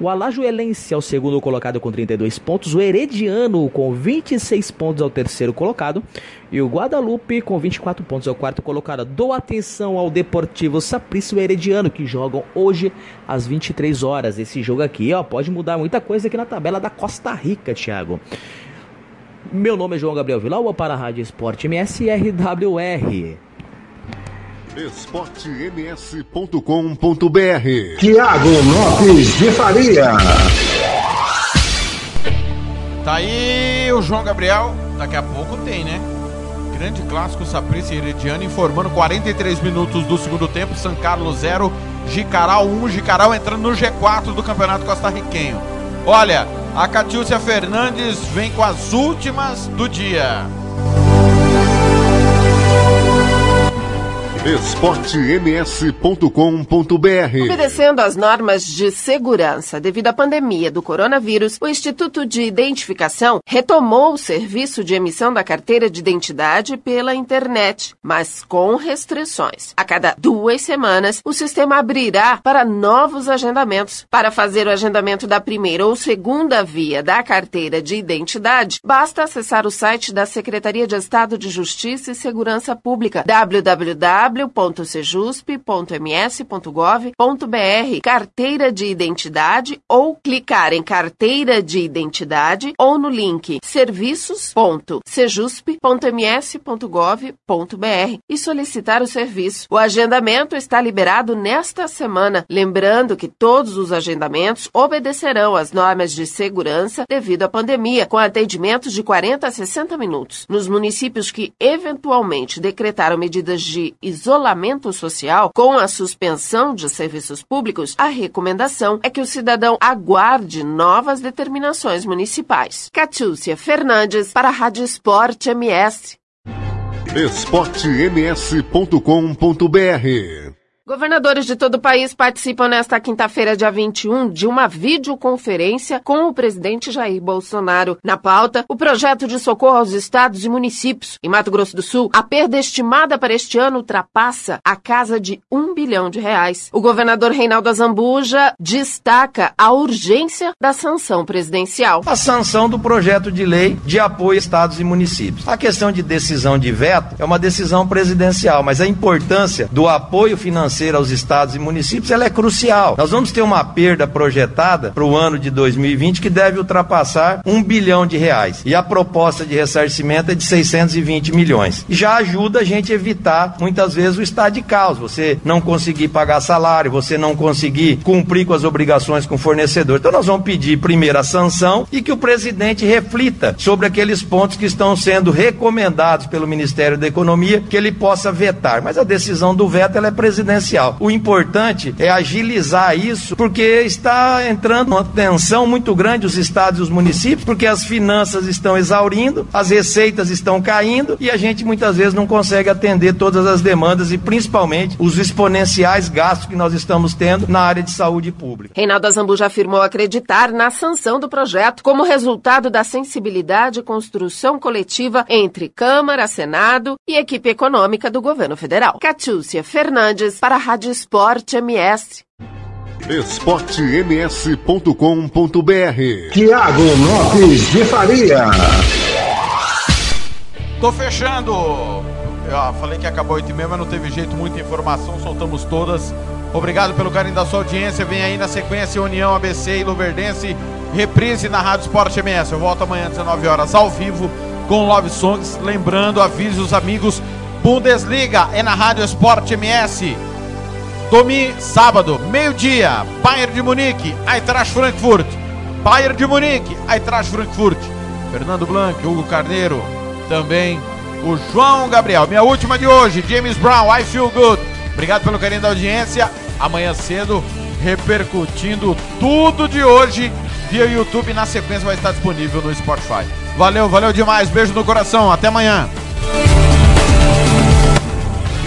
O Alajuelense é o segundo colocado com 32 pontos. O Herediano com 26 pontos é o terceiro colocado. E o Guadalupe com 24 pontos é o quarto colocado. Dou atenção ao Deportivo Saprissa e o Herediano que jogam hoje às 23 horas. Esse jogo aqui ó, pode mudar muita coisa aqui na tabela da Costa Rica, Thiago. Meu nome é João Gabriel Vilau para a Rádio Esporte MSRWR. esportems.com.br Tiago Lopes de Faria. Tá aí o João Gabriel. Daqui a pouco tem, né? Grande clássico Saprissa e Herediano informando 43 minutos do segundo tempo. São Carlos 0, Jicaral 1. Jicaral entrando no G4 do Campeonato Costarriquenho. Olha, a Catiúcia Fernandes vem com as últimas do dia. esportems.com.br Obedecendo às normas de segurança devido à pandemia do coronavírus, o Instituto de Identificação retomou o serviço de emissão da carteira de identidade pela internet, mas com restrições. A cada duas semanas, o sistema abrirá para novos agendamentos. Para fazer o agendamento da primeira ou segunda via da carteira de identidade, basta acessar o site da Secretaria de Estado de Justiça e Segurança Pública, www.sejusp.ms.gov.br, carteira de identidade ou clicar em carteira de identidade ou no link serviços.sejusp.ms.gov.br e solicitar o serviço. O agendamento está liberado nesta semana, lembrando que todos os agendamentos obedecerão às normas de segurança devido à pandemia, com atendimentos de 40 a 60 minutos. Nos municípios que eventualmente decretaram medidas de isolamento social com a suspensão de serviços públicos, a recomendação é que o cidadão aguarde novas determinações municipais. Catiúcia Fernandes para a Rádio Esporte MS. esportems.com.br Governadores de todo o país participam nesta quinta-feira, dia 21, de uma videoconferência com o presidente Jair Bolsonaro. Na pauta, o projeto de socorro aos estados e municípios. Em Mato Grosso do Sul, a perda estimada para este ano ultrapassa a casa de um bilhão de reais. O governador Reinaldo Azambuja destaca a urgência da sanção presidencial. a sanção do projeto de lei de apoio a estados e municípios. A questão de decisão de veto é uma decisão presidencial, mas a importância do apoio financeiro aos estados e municípios ela é crucial. Nós vamos ter uma perda projetada para o ano de 2020 que deve ultrapassar um bilhão de reais. E a proposta de ressarcimento é de 620 milhões. Já ajuda a gente a evitar muitas vezes o estado de caos. Você não conseguir pagar salário, você não conseguir cumprir com as obrigações com o fornecedor. Então nós vamos pedir primeiro a sanção e que o presidente reflita sobre aqueles pontos que estão sendo recomendados pelo Ministério da Economia que ele possa vetar. Mas a decisão do veto é presidencial. O importante é agilizar isso, porque está entrando uma tensão muito grande os estados e os municípios, porque as finanças estão exaurindo, as receitas estão caindo e a gente muitas vezes não consegue atender todas as demandas e principalmente os exponenciais gastos que nós estamos tendo na área de saúde pública. Reinaldo Azambuja afirmou acreditar na sanção do projeto como resultado da sensibilidade e construção coletiva entre Câmara, Senado e equipe econômica do governo federal. Catiúcia Fernandes para a Rádio Esporte MS. esportems.com.br Tiago Lopes de Faria. Tô fechando. Eu ah, falei que acabou 8 e meia, mas não teve jeito, muita informação, soltamos todas. Obrigado pelo carinho da sua audiência. Vem aí na sequência União ABC e Luverdense, reprise na Rádio Esporte MS. Eu volto amanhã às 19 horas ao vivo com Love Songs. Lembrando, avise os amigos, Bundesliga é na Rádio Esporte MS. Domi, sábado, meio-dia, Bayern de Munique, Eintracht Frankfurt. Bayern de Munique, Eintracht Frankfurt. Fernando Blanc, Hugo Carneiro, também o João Gabriel. Minha última de hoje, James Brown, I Feel Good. Obrigado pelo carinho da audiência. Amanhã cedo, repercutindo tudo de hoje via YouTube. Na sequência vai estar disponível no Spotify. Valeu, valeu demais. Beijo no coração. Até amanhã.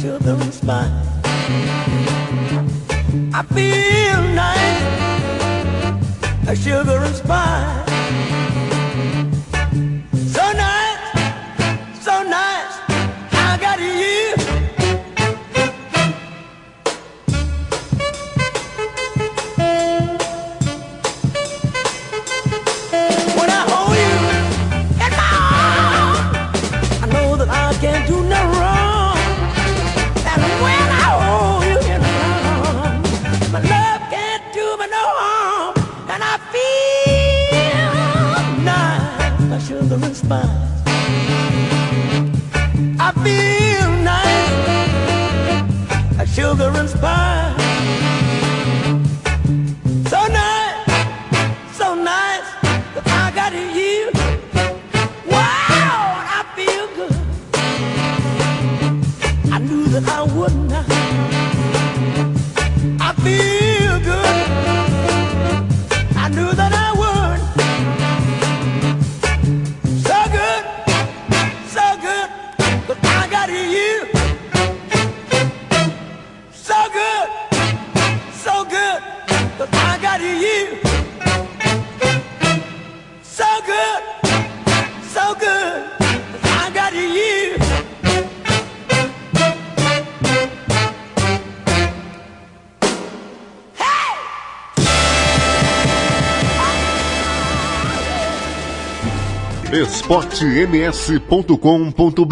sugar spine. I feel nice, a sugar and spice. fine. I feel nice, sugar and spice. esportems.com.br